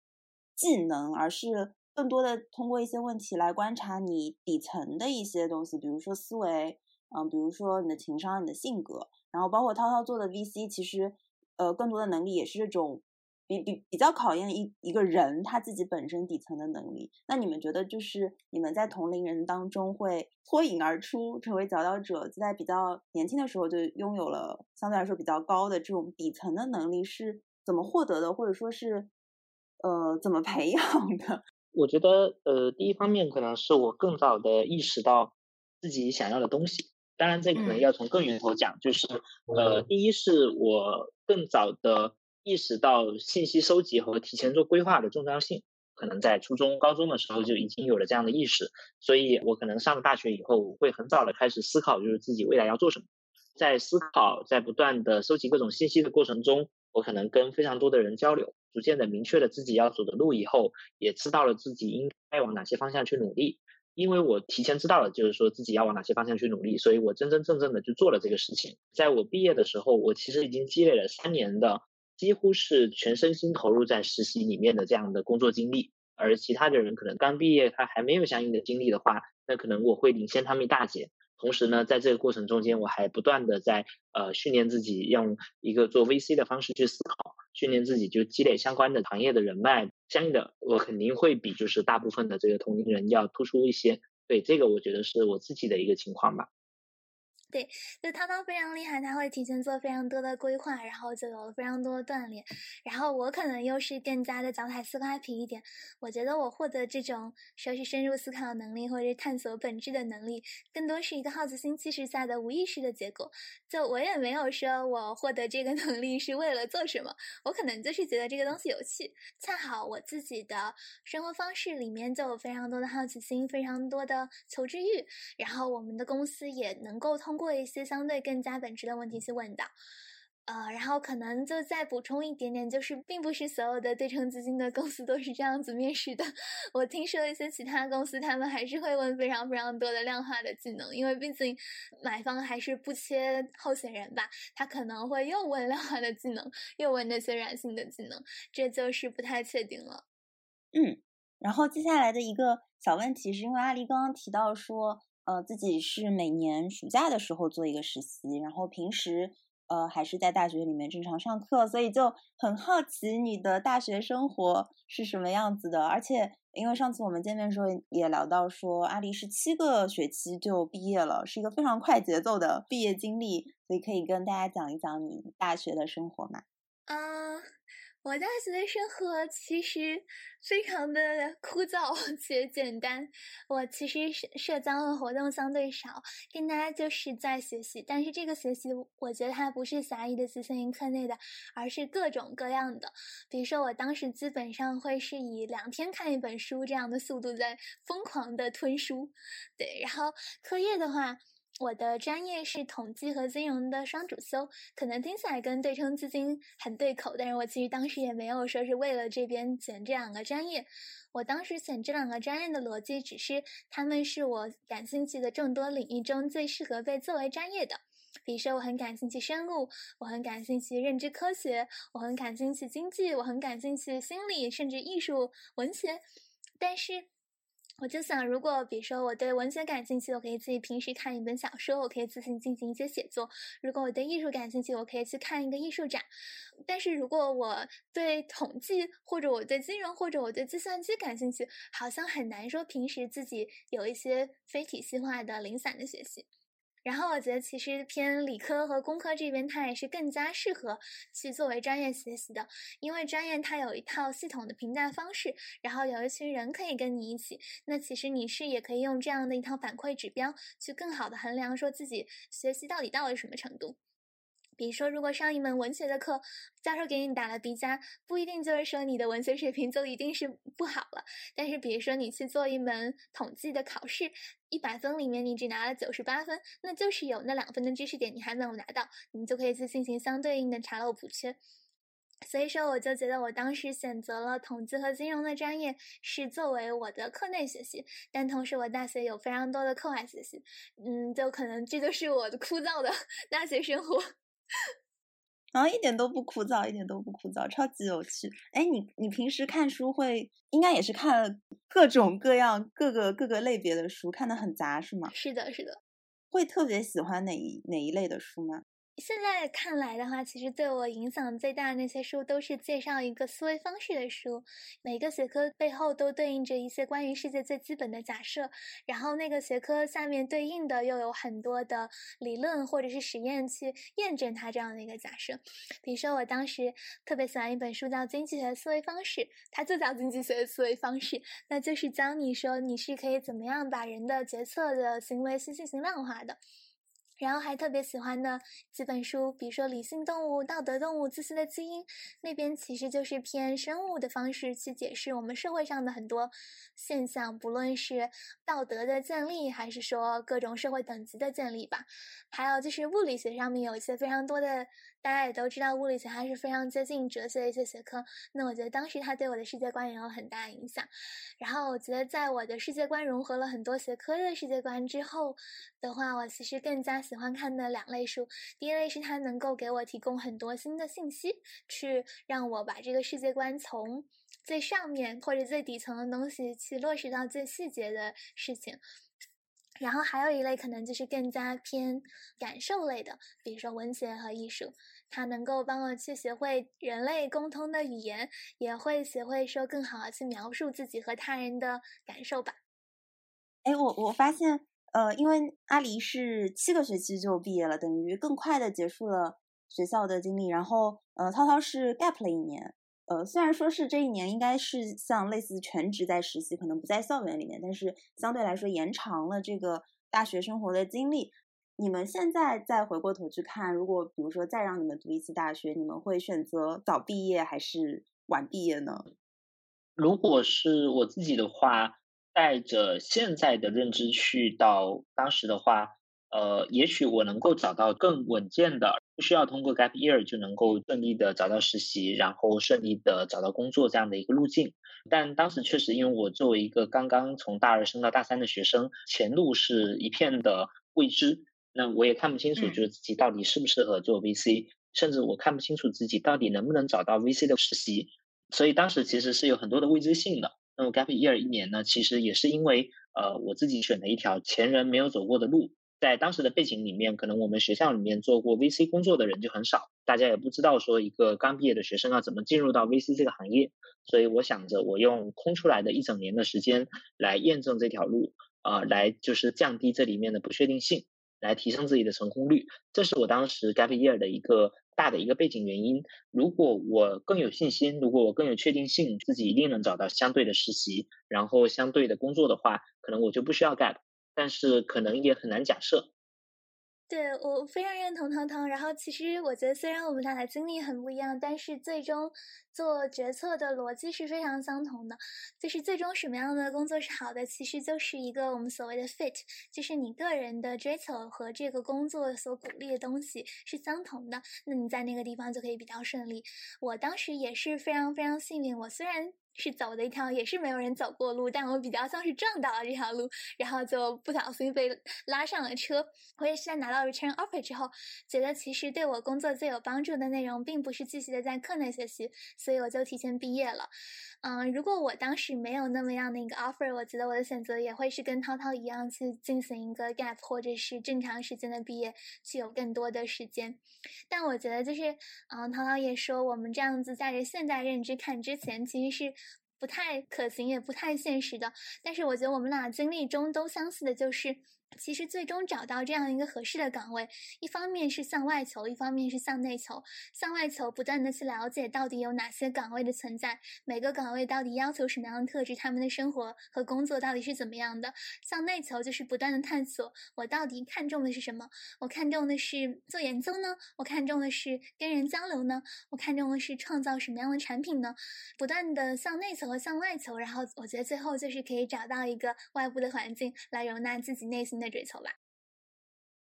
技能，而是更多的通过一些问题来观察你底层的一些东西，比如说思维，嗯，比如说你的情商、你的性格，然后包括涛涛做的 VC，其实呃更多的能力也是这种比比比较考验一一个人他自己本身底层的能力。那你们觉得就是你们在同龄人当中会脱颖而出，成为佼佼者，在比较年轻的时候就拥有了相对来说比较高的这种底层的能力是？怎么获得的，或者说是，呃，怎么培养的？我觉得，呃，第一方面可能是我更早的意识到自己想要的东西。当然，这可能要从更源头讲，就是，呃，第一是我更早的意识到信息收集和提前做规划的重要性。可能在初中、高中的时候就已经有了这样的意识，所以我可能上了大学以后，会很早的开始思考，就是自己未来要做什么。在思考，在不断的收集各种信息的过程中。我可能跟非常多的人交流，逐渐的明确了自己要走的路以后，也知道了自己应该往哪些方向去努力。因为我提前知道了，就是说自己要往哪些方向去努力，所以我真真正正的去做了这个事情。在我毕业的时候，我其实已经积累了三年的，几乎是全身心投入在实习里面的这样的工作经历。而其他的人可能刚毕业，他还没有相应的经历的话，那可能我会领先他们一大截。同时呢，在这个过程中间，我还不断的在呃训练自己，用一个做 VC 的方式去思考，训练自己就积累相关的行业的人脉。相应的，我肯定会比就是大部分的这个同龄人要突出一些。对这个，我觉得是我自己的一个情况吧。对，就涛涛非常厉害，他会提前做非常多的规划，然后就有了非常多的锻炼。然后我可能又是更加的脚踩四块皮一点，我觉得我获得这种说是深入思考能力或者探索本质的能力，更多是一个好奇心驱使下的无意识的结果。就我也没有说我获得这个能力是为了做什么，我可能就是觉得这个东西有趣，恰好我自己的生活方式里面就有非常多的好奇心，非常多的求知欲，然后我们的公司也能够通过。过一些相对更加本质的问题去问到，呃，然后可能就再补充一点点，就是并不是所有的对冲基金的公司都是这样子面试的。我听说一些其他公司，他们还是会问非常非常多的量化的技能，因为毕竟买方还是不缺候选人吧，他可能会又问量化的技能，又问那些软性的技能，这就是不太确定了。嗯，然后接下来的一个小问题是因为阿狸刚刚提到说。呃，自己是每年暑假的时候做一个实习，然后平时呃还是在大学里面正常上课，所以就很好奇你的大学生活是什么样子的。而且因为上次我们见面的时候也聊到说，阿狸是七个学期就毕业了，是一个非常快节奏的毕业经历，所以可以跟大家讲一讲你大学的生活吗？啊。我大学的生活其实非常的枯燥且简单。我其实社社交和活动相对少，跟大家就是在学习。但是这个学习，我觉得它不是狭义的局限于课内的，而是各种各样的。比如说，我当时基本上会是以两天看一本书这样的速度在疯狂的吞书。对，然后课业的话。我的专业是统计和金融的双主修，可能听起来跟对冲基金很对口，但是我其实当时也没有说是为了这边选这两个专业。我当时选这两个专业的逻辑，只是他们是我感兴趣的众多领域中最适合被作为专业的。比如说，我很感兴趣生物，我很感兴趣认知科学，我很感兴趣经济，我很感兴趣心理，甚至艺术、文学，但是。我就想，如果比如说我对文学感兴趣，我可以自己平时看一本小说，我可以自行进行一些写作；如果我对艺术感兴趣，我可以去看一个艺术展。但是如果我对统计，或者我对金融，或者我对计算机感兴趣，好像很难说平时自己有一些非体系化的零散的学习。然后我觉得，其实偏理科和工科这边，它也是更加适合去作为专业学习的，因为专业它有一套系统的评价方式，然后有一群人可以跟你一起。那其实你是也可以用这样的一套反馈指标，去更好的衡量说自己学习到底到了什么程度。比如说，如果上一门文学的课，教授给你打了 B 加，不一定就是说你的文学水平就一定是不好了。但是，比如说你去做一门统计的考试，一百分里面你只拿了九十八分，那就是有那两分的知识点你还没有拿到，你就可以去进行相对应的查漏补缺。所以说，我就觉得我当时选择了统计和金融的专业是作为我的课内学习，但同时我大学有非常多的课外学习。嗯，就可能这就是我枯燥的 大学生活。然后一点都不枯燥，一点都不枯燥，超级有趣。哎，你你平时看书会应该也是看各种各样、各个各个类别的书，看的很杂是吗？是的，是的。会特别喜欢哪一哪一类的书吗？现在看来的话，其实对我影响最大的那些书，都是介绍一个思维方式的书。每个学科背后都对应着一些关于世界最基本的假设，然后那个学科下面对应的又有很多的理论或者是实验去验证它这样的一个假设。比如说，我当时特别喜欢一本书，叫《经济学思维方式》，它就叫经济学思维方式，那就是教你说你是可以怎么样把人的决策的行为去进行量化的。然后还特别喜欢的几本书，比如说《理性动物》《道德动物》《自私的基因》，那边其实就是偏生物的方式去解释我们社会上的很多现象，不论是道德的建立，还是说各种社会等级的建立吧。还有就是物理学上面有一些非常多的。大家也都知道，物理学它是非常接近哲学的一些学科。那我觉得当时它对我的世界观也有很大影响。然后我觉得，在我的世界观融合了很多学科的世界观之后的话，我其实更加喜欢看的两类书。第一类是它能够给我提供很多新的信息，去让我把这个世界观从最上面或者最底层的东西去落实到最细节的事情。然后还有一类可能就是更加偏感受类的，比如说文学和艺术，它能够帮我去学会人类沟通的语言，也会学会说更好的去描述自己和他人的感受吧。哎，我我发现，呃，因为阿离是七个学期就毕业了，等于更快的结束了学校的经历。然后，呃，涛涛是 gap 了一年。呃，虽然说是这一年应该是像类似全职在实习，可能不在校园里面，但是相对来说延长了这个大学生活的经历。你们现在再回过头去看，如果比如说再让你们读一次大学，你们会选择早毕业还是晚毕业呢？如果是我自己的话，带着现在的认知去到当时的话，呃，也许我能够找到更稳健的，不需要通过 gap year 就能够顺利的找到实习，然后顺利的找到工作这样的一个路径。但当时确实，因为我作为一个刚刚从大二升到大三的学生，前路是一片的未知，那我也看不清楚，就是自己到底适不适合做 VC，甚至我看不清楚自己到底能不能找到 VC 的实习。所以当时其实是有很多的未知性的。那么 gap year 一年呢，其实也是因为呃我自己选了一条前人没有走过的路。在当时的背景里面，可能我们学校里面做过 VC 工作的人就很少，大家也不知道说一个刚毕业的学生要怎么进入到 VC 这个行业。所以我想着我用空出来的一整年的时间来验证这条路，啊，来就是降低这里面的不确定性，来提升自己的成功率。这是我当时 gap year 的一个。大的一个背景原因，如果我更有信心，如果我更有确定性，自己一定能找到相对的实习，然后相对的工作的话，可能我就不需要 gap，但是可能也很难假设。对我非常认同汤汤。然后其实我觉得，虽然我们俩的经历很不一样，但是最终做决策的逻辑是非常相同的。就是最终什么样的工作是好的，其实就是一个我们所谓的 fit，就是你个人的追求和这个工作所鼓励的东西是相同的，那你在那个地方就可以比较顺利。我当时也是非常非常幸运，我虽然。是走的一条也是没有人走过路，但我比较像是撞到了这条路，然后就不小心被拉上了车。我也是在拿到 return offer 之后，觉得其实对我工作最有帮助的内容，并不是继续的在课内学习，所以我就提前毕业了。嗯，如果我当时没有那么样的一个 offer，我觉得我的选择也会是跟涛涛一样去进行一个 gap，或者是正常时间的毕业，去有更多的时间。但我觉得就是，嗯，涛涛也说，我们这样子带着现在认知看之前，其实是不太可行，也不太现实的。但是我觉得我们俩经历中都相似的就是。其实最终找到这样一个合适的岗位，一方面是向外求，一方面是向内求。向外求，不断的去了解到底有哪些岗位的存在，每个岗位到底要求什么样的特质，他们的生活和工作到底是怎么样的。向内求就是不断的探索，我到底看重的是什么？我看重的是做研究呢？我看重的是跟人交流呢？我看重的是创造什么样的产品呢？不断的向内求和向外求，然后我觉得最后就是可以找到一个外部的环境来容纳自己内心。的追求吧，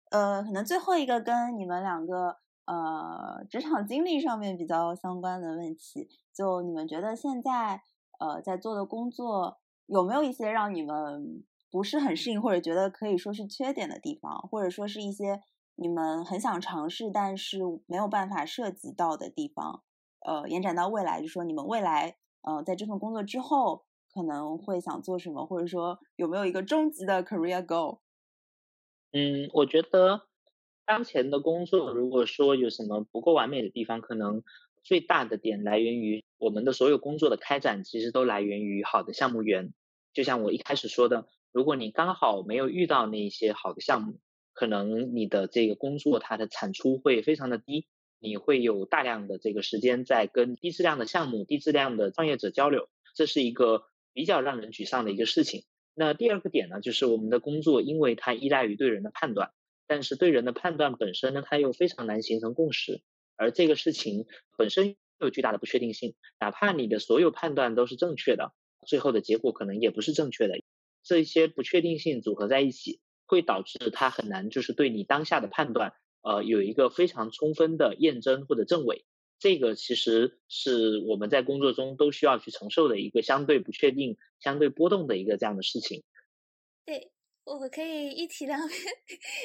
呃，可能最后一个跟你们两个呃职场经历上面比较相关的问题，就你们觉得现在呃在做的工作有没有一些让你们不是很适应，或者觉得可以说是缺点的地方，或者说是一些你们很想尝试但是没有办法涉及到的地方？呃，延展到未来，就说你们未来呃在这份工作之后可能会想做什么，或者说有没有一个终极的 career goal？嗯，我觉得当前的工作，如果说有什么不够完美的地方，可能最大的点来源于我们的所有工作的开展，其实都来源于好的项目源。就像我一开始说的，如果你刚好没有遇到那些好的项目，可能你的这个工作它的产出会非常的低，你会有大量的这个时间在跟低质量的项目、低质量的创业者交流，这是一个比较让人沮丧的一个事情。那第二个点呢，就是我们的工作，因为它依赖于对人的判断，但是对人的判断本身呢，它又非常难形成共识，而这个事情本身有巨大的不确定性，哪怕你的所有判断都是正确的，最后的结果可能也不是正确的，这一些不确定性组合在一起，会导致它很难就是对你当下的判断，呃，有一个非常充分的验证或者证伪。这个其实是我们在工作中都需要去承受的一个相对不确定、相对波动的一个这样的事情。对。我可以一体两面，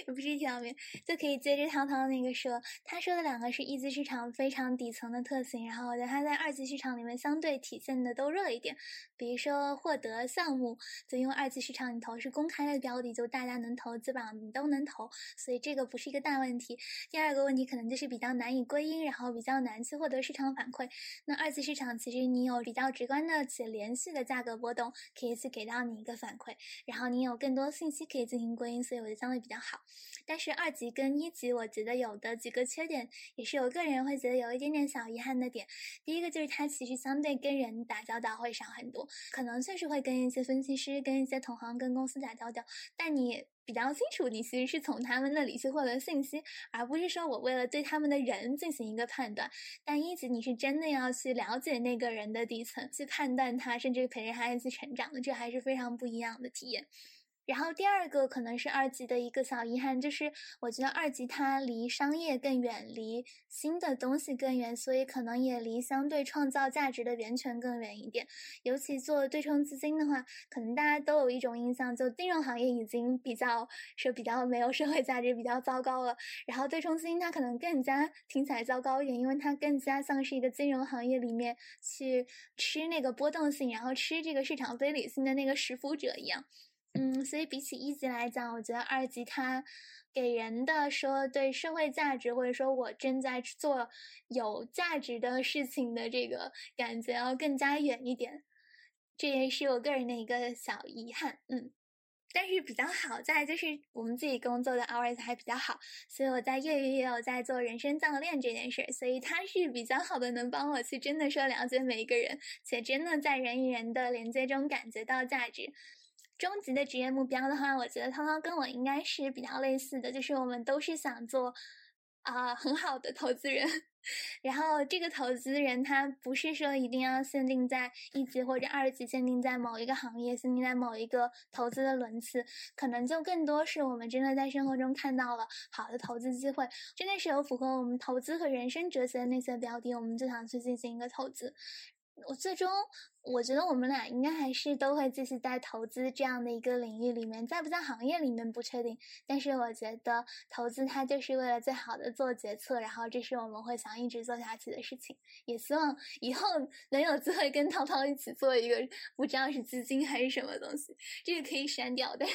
也不是一体两面，就可以接着涛涛那个说，他说的两个是一级市场非常底层的特性，然后我觉得他在二级市场里面相对体现的都弱一点。比如说获得项目，就因为二级市场你投是公开的标的，就大家能投，基本上你都能投，所以这个不是一个大问题。第二个问题可能就是比较难以归因，然后比较难去获得市场反馈。那二级市场其实你有比较直观的且连续的价格波动，可以去给到你一个反馈，然后你有更多信。信息可以进行归因，所以我觉得相对比较好。但是二级跟一级，我觉得有的几个缺点，也是我个人会觉得有一点点小遗憾的点。第一个就是它其实相对跟人打交道会少很多，可能确实会跟一些分析师、跟一些同行、跟公司打交道，但你。比较清楚，你其实是从他们那里去获得信息，而不是说我为了对他们的人进行一个判断。但一级你是真的要去了解那个人的底层，去判断他，甚至陪着他一起成长的，这还是非常不一样的体验。然后第二个可能是二级的一个小遗憾，就是我觉得二级它离商业更远，离新的东西更远，所以可能也离相对创造价值的源泉更远一点。尤其做对冲资金的话，可能大家都有一种印象，就金融行业已经比较说比较没有社会价值，比较糟糕了。然后对冲资金它可能更加听起来糟糕一点，因为它更加像是一个金融行业里面去吃那个波动性，然后吃这个市场非理性的那个食腐者一样。嗯，所以比起一级来讲，我觉得二级它给人的说对社会价值，或者说我正在做有价值的事情的这个感觉要更加远一点，这也是我个人的一个小遗憾。嗯，但是比较好在就是我们自己工作的 hours 还比较好，所以我在业余也有在做人生教练这件事，所以它是比较好的，能帮我去真的说了解每一个人，且真的在人与人的连接中感觉到价值。终极的职业目标的话，我觉得涛涛跟我应该是比较类似的，就是我们都是想做啊很好的投资人。然后这个投资人他不是说一定要限定在一级或者二级，限定在某一个行业，限定在某一个投资的轮次，可能就更多是我们真的在生活中看到了好的投资机会，真的是有符合我们投资和人生哲学的那些标的，我们就想去进行一个投资。我最终，我觉得我们俩应该还是都会继续在投资这样的一个领域里面，在不在行业里面不确定。但是我觉得投资它就是为了最好的做决策，然后这是我们会想一直做下去的事情。也希望以后 能有机会跟涛涛一起做一个，不知道是基金还是什么东西，这个可以删掉的。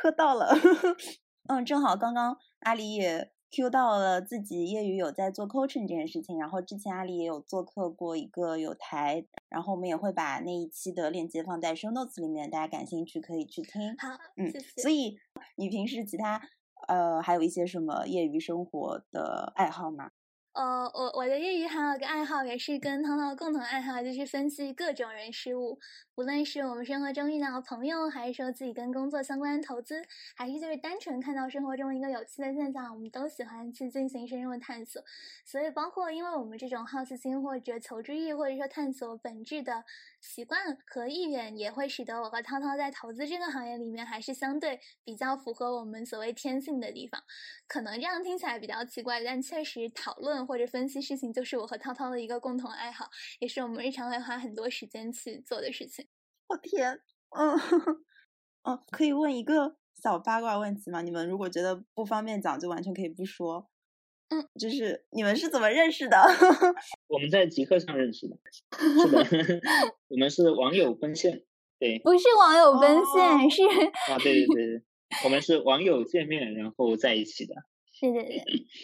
喝到了，嗯，正好刚刚阿里也。Q 到了自己业余有在做 coaching 这件事情，然后之前阿里也有做客过一个有台，然后我们也会把那一期的链接放在 show notes 里面，大家感兴趣可以去听。好，嗯，所以你平时其他呃还有一些什么业余生活的爱好吗？呃，我我的业余还有个爱好，也是跟涛涛共同爱好，就是分析各种人事物，无论是我们生活中遇到的朋友，还是说自己跟工作相关的投资，还是就是单纯看到生活中一个有趣的现象，我们都喜欢去进行深入的探索。所以，包括因为我们这种好奇心或者求知欲，或者说探索本质的习惯和意愿，也会使得我和涛涛在投资这个行业里面，还是相对比较符合我们所谓天性的地方。可能这样听起来比较奇怪，但确实讨论。或者分析事情，就是我和涛涛的一个共同爱好，也是我们日常会花很多时间去做的事情。我天，嗯，哦，可以问一个小八卦问题吗？你们如果觉得不方便讲，就完全可以不说。嗯，就是你们是怎么认识的？我们在极客上认识的，是的，我们是网友奔现，对，不是网友奔现，是啊，对对对对，我们是网友见面然后在一起的。对对对，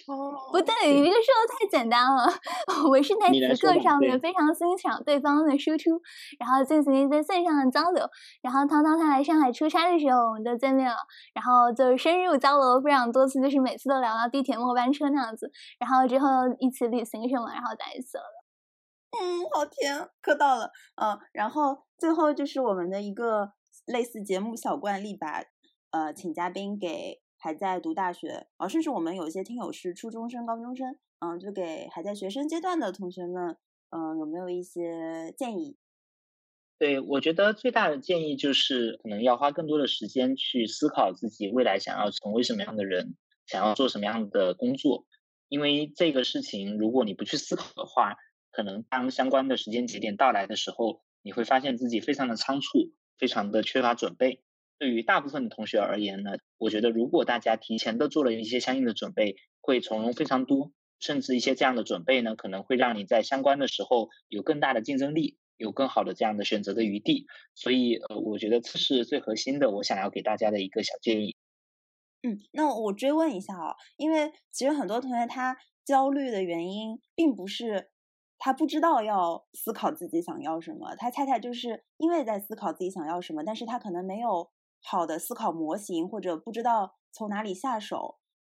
哦，不对，你这个说的太简单了。我是在此刻上面非常欣赏对方的输出，然后进行一些线上的交流。然后涛涛他来上海出差的时候，我们就见面了，然后就是深入交流非常多次，就是每次都聊到地铁末班车那样子。然后之后一起旅行什么，然后在一起了。嗯，好甜，磕到了。嗯，然后最后就是我们的一个类似节目小惯例吧，呃，请嘉宾给。还在读大学，啊，甚至我们有些听友是初中生、高中生，嗯，就给还在学生阶段的同学们，嗯，有没有一些建议？对我觉得最大的建议就是，可能要花更多的时间去思考自己未来想要成为什么样的人，想要做什么样的工作。因为这个事情，如果你不去思考的话，可能当相关的时间节点到来的时候，你会发现自己非常的仓促，非常的缺乏准备。对于大部分的同学而言呢，我觉得如果大家提前的做了一些相应的准备，会从容非常多。甚至一些这样的准备呢，可能会让你在相关的时候有更大的竞争力，有更好的这样的选择的余地。所以，呃，我觉得这是最核心的，我想要给大家的一个小建议。嗯，那我追问一下啊，因为其实很多同学他焦虑的原因，并不是他不知道要思考自己想要什么，他恰恰就是因为在思考自己想要什么，但是他可能没有。好的思考模型，或者不知道从哪里下手，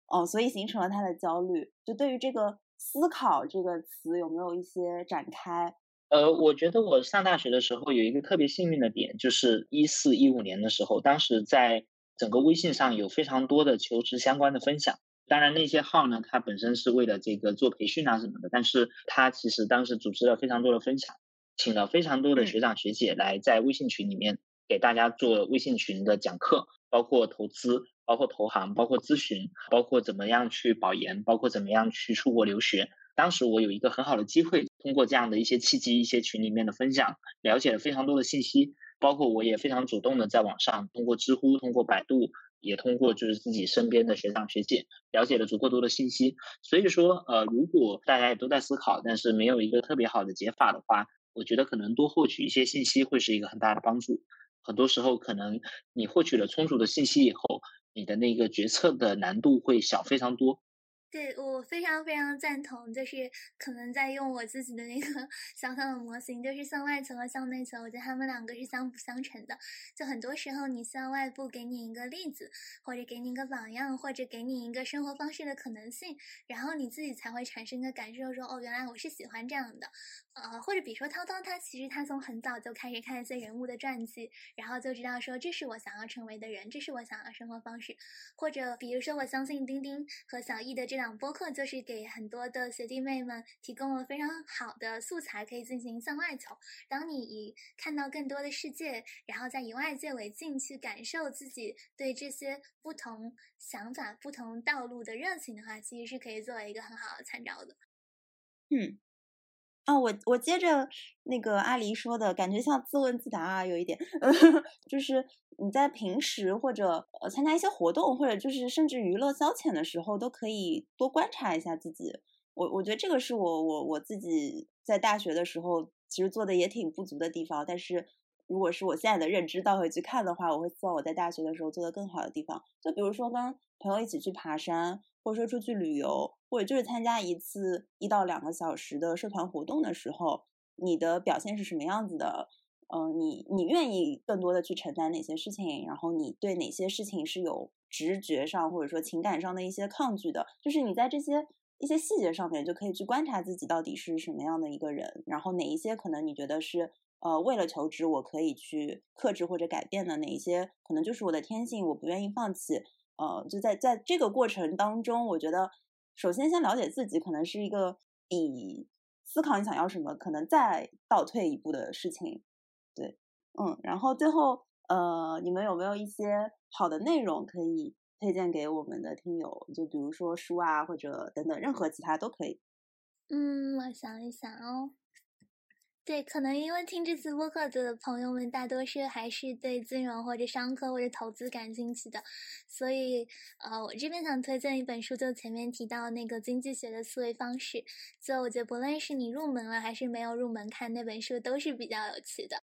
哦，所以形成了他的焦虑。就对于这个“思考”这个词，有没有一些展开？呃，我觉得我上大学的时候有一个特别幸运的点，就是一四一五年的时候，当时在整个微信上有非常多的求职相关的分享。当然，那些号呢，它本身是为了这个做培训啊什么的，但是它其实当时组织了非常多的分享，请了非常多的学长学姐来在微信群里面给大家做微信群的讲课，包括投资，包括投行，包括咨询，包括怎么样去保研，包括怎么样去出国留学。当时我有一个很好的机会，通过这样的一些契机、一些群里面的分享，了解了非常多的信息，包括我也非常主动的在网上通过知乎、通过百度。也通过就是自己身边的学长学姐了解了足够多的信息，所以说呃，如果大家也都在思考，但是没有一个特别好的解法的话，我觉得可能多获取一些信息会是一个很大的帮助。很多时候可能你获取了充足的信息以后，你的那个决策的难度会小非常多。对我非常非常赞同，就是可能在用我自己的那个 小小的模型，就是向外求和向内求，我觉得他们两个是相辅相成的。就很多时候，你需要外部给你一个例子，或者给你一个榜样，或者给你一个生活方式的可能性，然后你自己才会产生一个感受，说哦，原来我是喜欢这样的。呃，或者比如说涛涛，他其实他从很早就开始看一些人物的传记，然后就知道说这是我想要成为的人，这是我想要生活方式。或者比如说，我相信丁丁和小易的这档播客，就是给很多的学弟妹们提供了非常好的素材，可以进行向外求。当你以看到更多的世界，然后再以外界为镜去感受自己对这些不同想法、不同道路的热情的话，其实是可以作为一个很好的参照的。嗯。啊，我我接着那个阿狸说的感觉像自问自答啊，有一点，就是你在平时或者呃参加一些活动，或者就是甚至娱乐消遣的时候，都可以多观察一下自己。我我觉得这个是我我我自己在大学的时候其实做的也挺不足的地方，但是如果是我现在的认知倒回去看的话，我会希望我在大学的时候做的更好的地方，就比如说跟朋友一起去爬山。或者说出去旅游，或者就是参加一次一到两个小时的社团活动的时候，你的表现是什么样子的？嗯，你你愿意更多的去承担哪些事情？然后你对哪些事情是有直觉上或者说情感上的一些抗拒的？就是你在这些一些细节上面就可以去观察自己到底是什么样的一个人，然后哪一些可能你觉得是呃为了求职我可以去克制或者改变的，哪一些可能就是我的天性，我不愿意放弃。呃，就在在这个过程当中，我觉得首先先了解自己，可能是一个比思考你想要什么，可能再倒退一步的事情。对，嗯，然后最后，呃，你们有没有一些好的内容可以推荐给我们的听友？就比如说书啊，或者等等，任何其他都可以。嗯，我想一想哦。对，可能因为听这次播客的朋友们大多是还是对金融或者商科或者投资感兴趣的，所以呃，我这边想推荐一本书，就前面提到那个经济学的思维方式。就我觉得不论是你入门了还是没有入门，看那本书都是比较有趣的。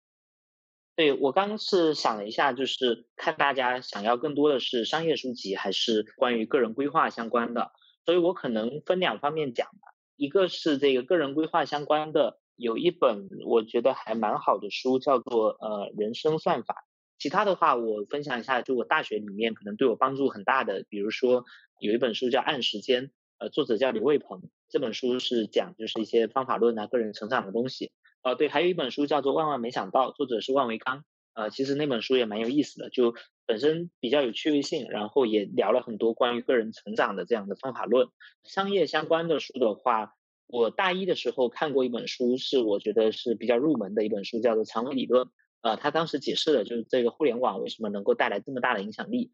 对我刚是想了一下，就是看大家想要更多的是商业书籍还是关于个人规划相关的，所以我可能分两方面讲吧，一个是这个个人规划相关的。有一本我觉得还蛮好的书，叫做呃人生算法。其他的话，我分享一下，就我大学里面可能对我帮助很大的，比如说有一本书叫《按时间》，呃，作者叫李卫鹏。这本书是讲就是一些方法论啊、个人成长的东西。呃，对，还有一本书叫做《万万没想到》，作者是万维刚。呃，其实那本书也蛮有意思的，就本身比较有趣味性，然后也聊了很多关于个人成长的这样的方法论。商业相关的书的话。我大一的时候看过一本书，是我觉得是比较入门的一本书，叫做《长尾理论》。呃，他当时解释了就是这个互联网为什么能够带来这么大的影响力。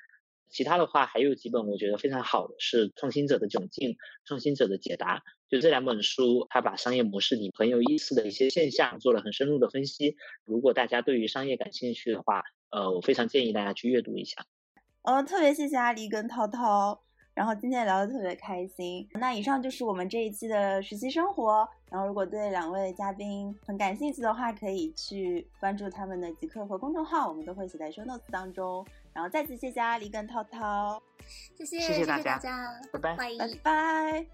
其他的话还有几本我觉得非常好的是《创新者的窘境》《创新者的解答》。就这两本书，他把商业模式里很有意思的一些现象做了很深入的分析。如果大家对于商业感兴趣的话，呃，我非常建议大家去阅读一下。哦，特别谢谢阿狸跟涛涛。然后今天聊得特别开心，那以上就是我们这一期的实习生活。然后如果对两位嘉宾很感兴趣的话，可以去关注他们的极客和公众号，我们都会写在 show notes 当中。然后再次谢谢阿狸跟涛涛，谢谢谢谢大家，拜拜拜拜。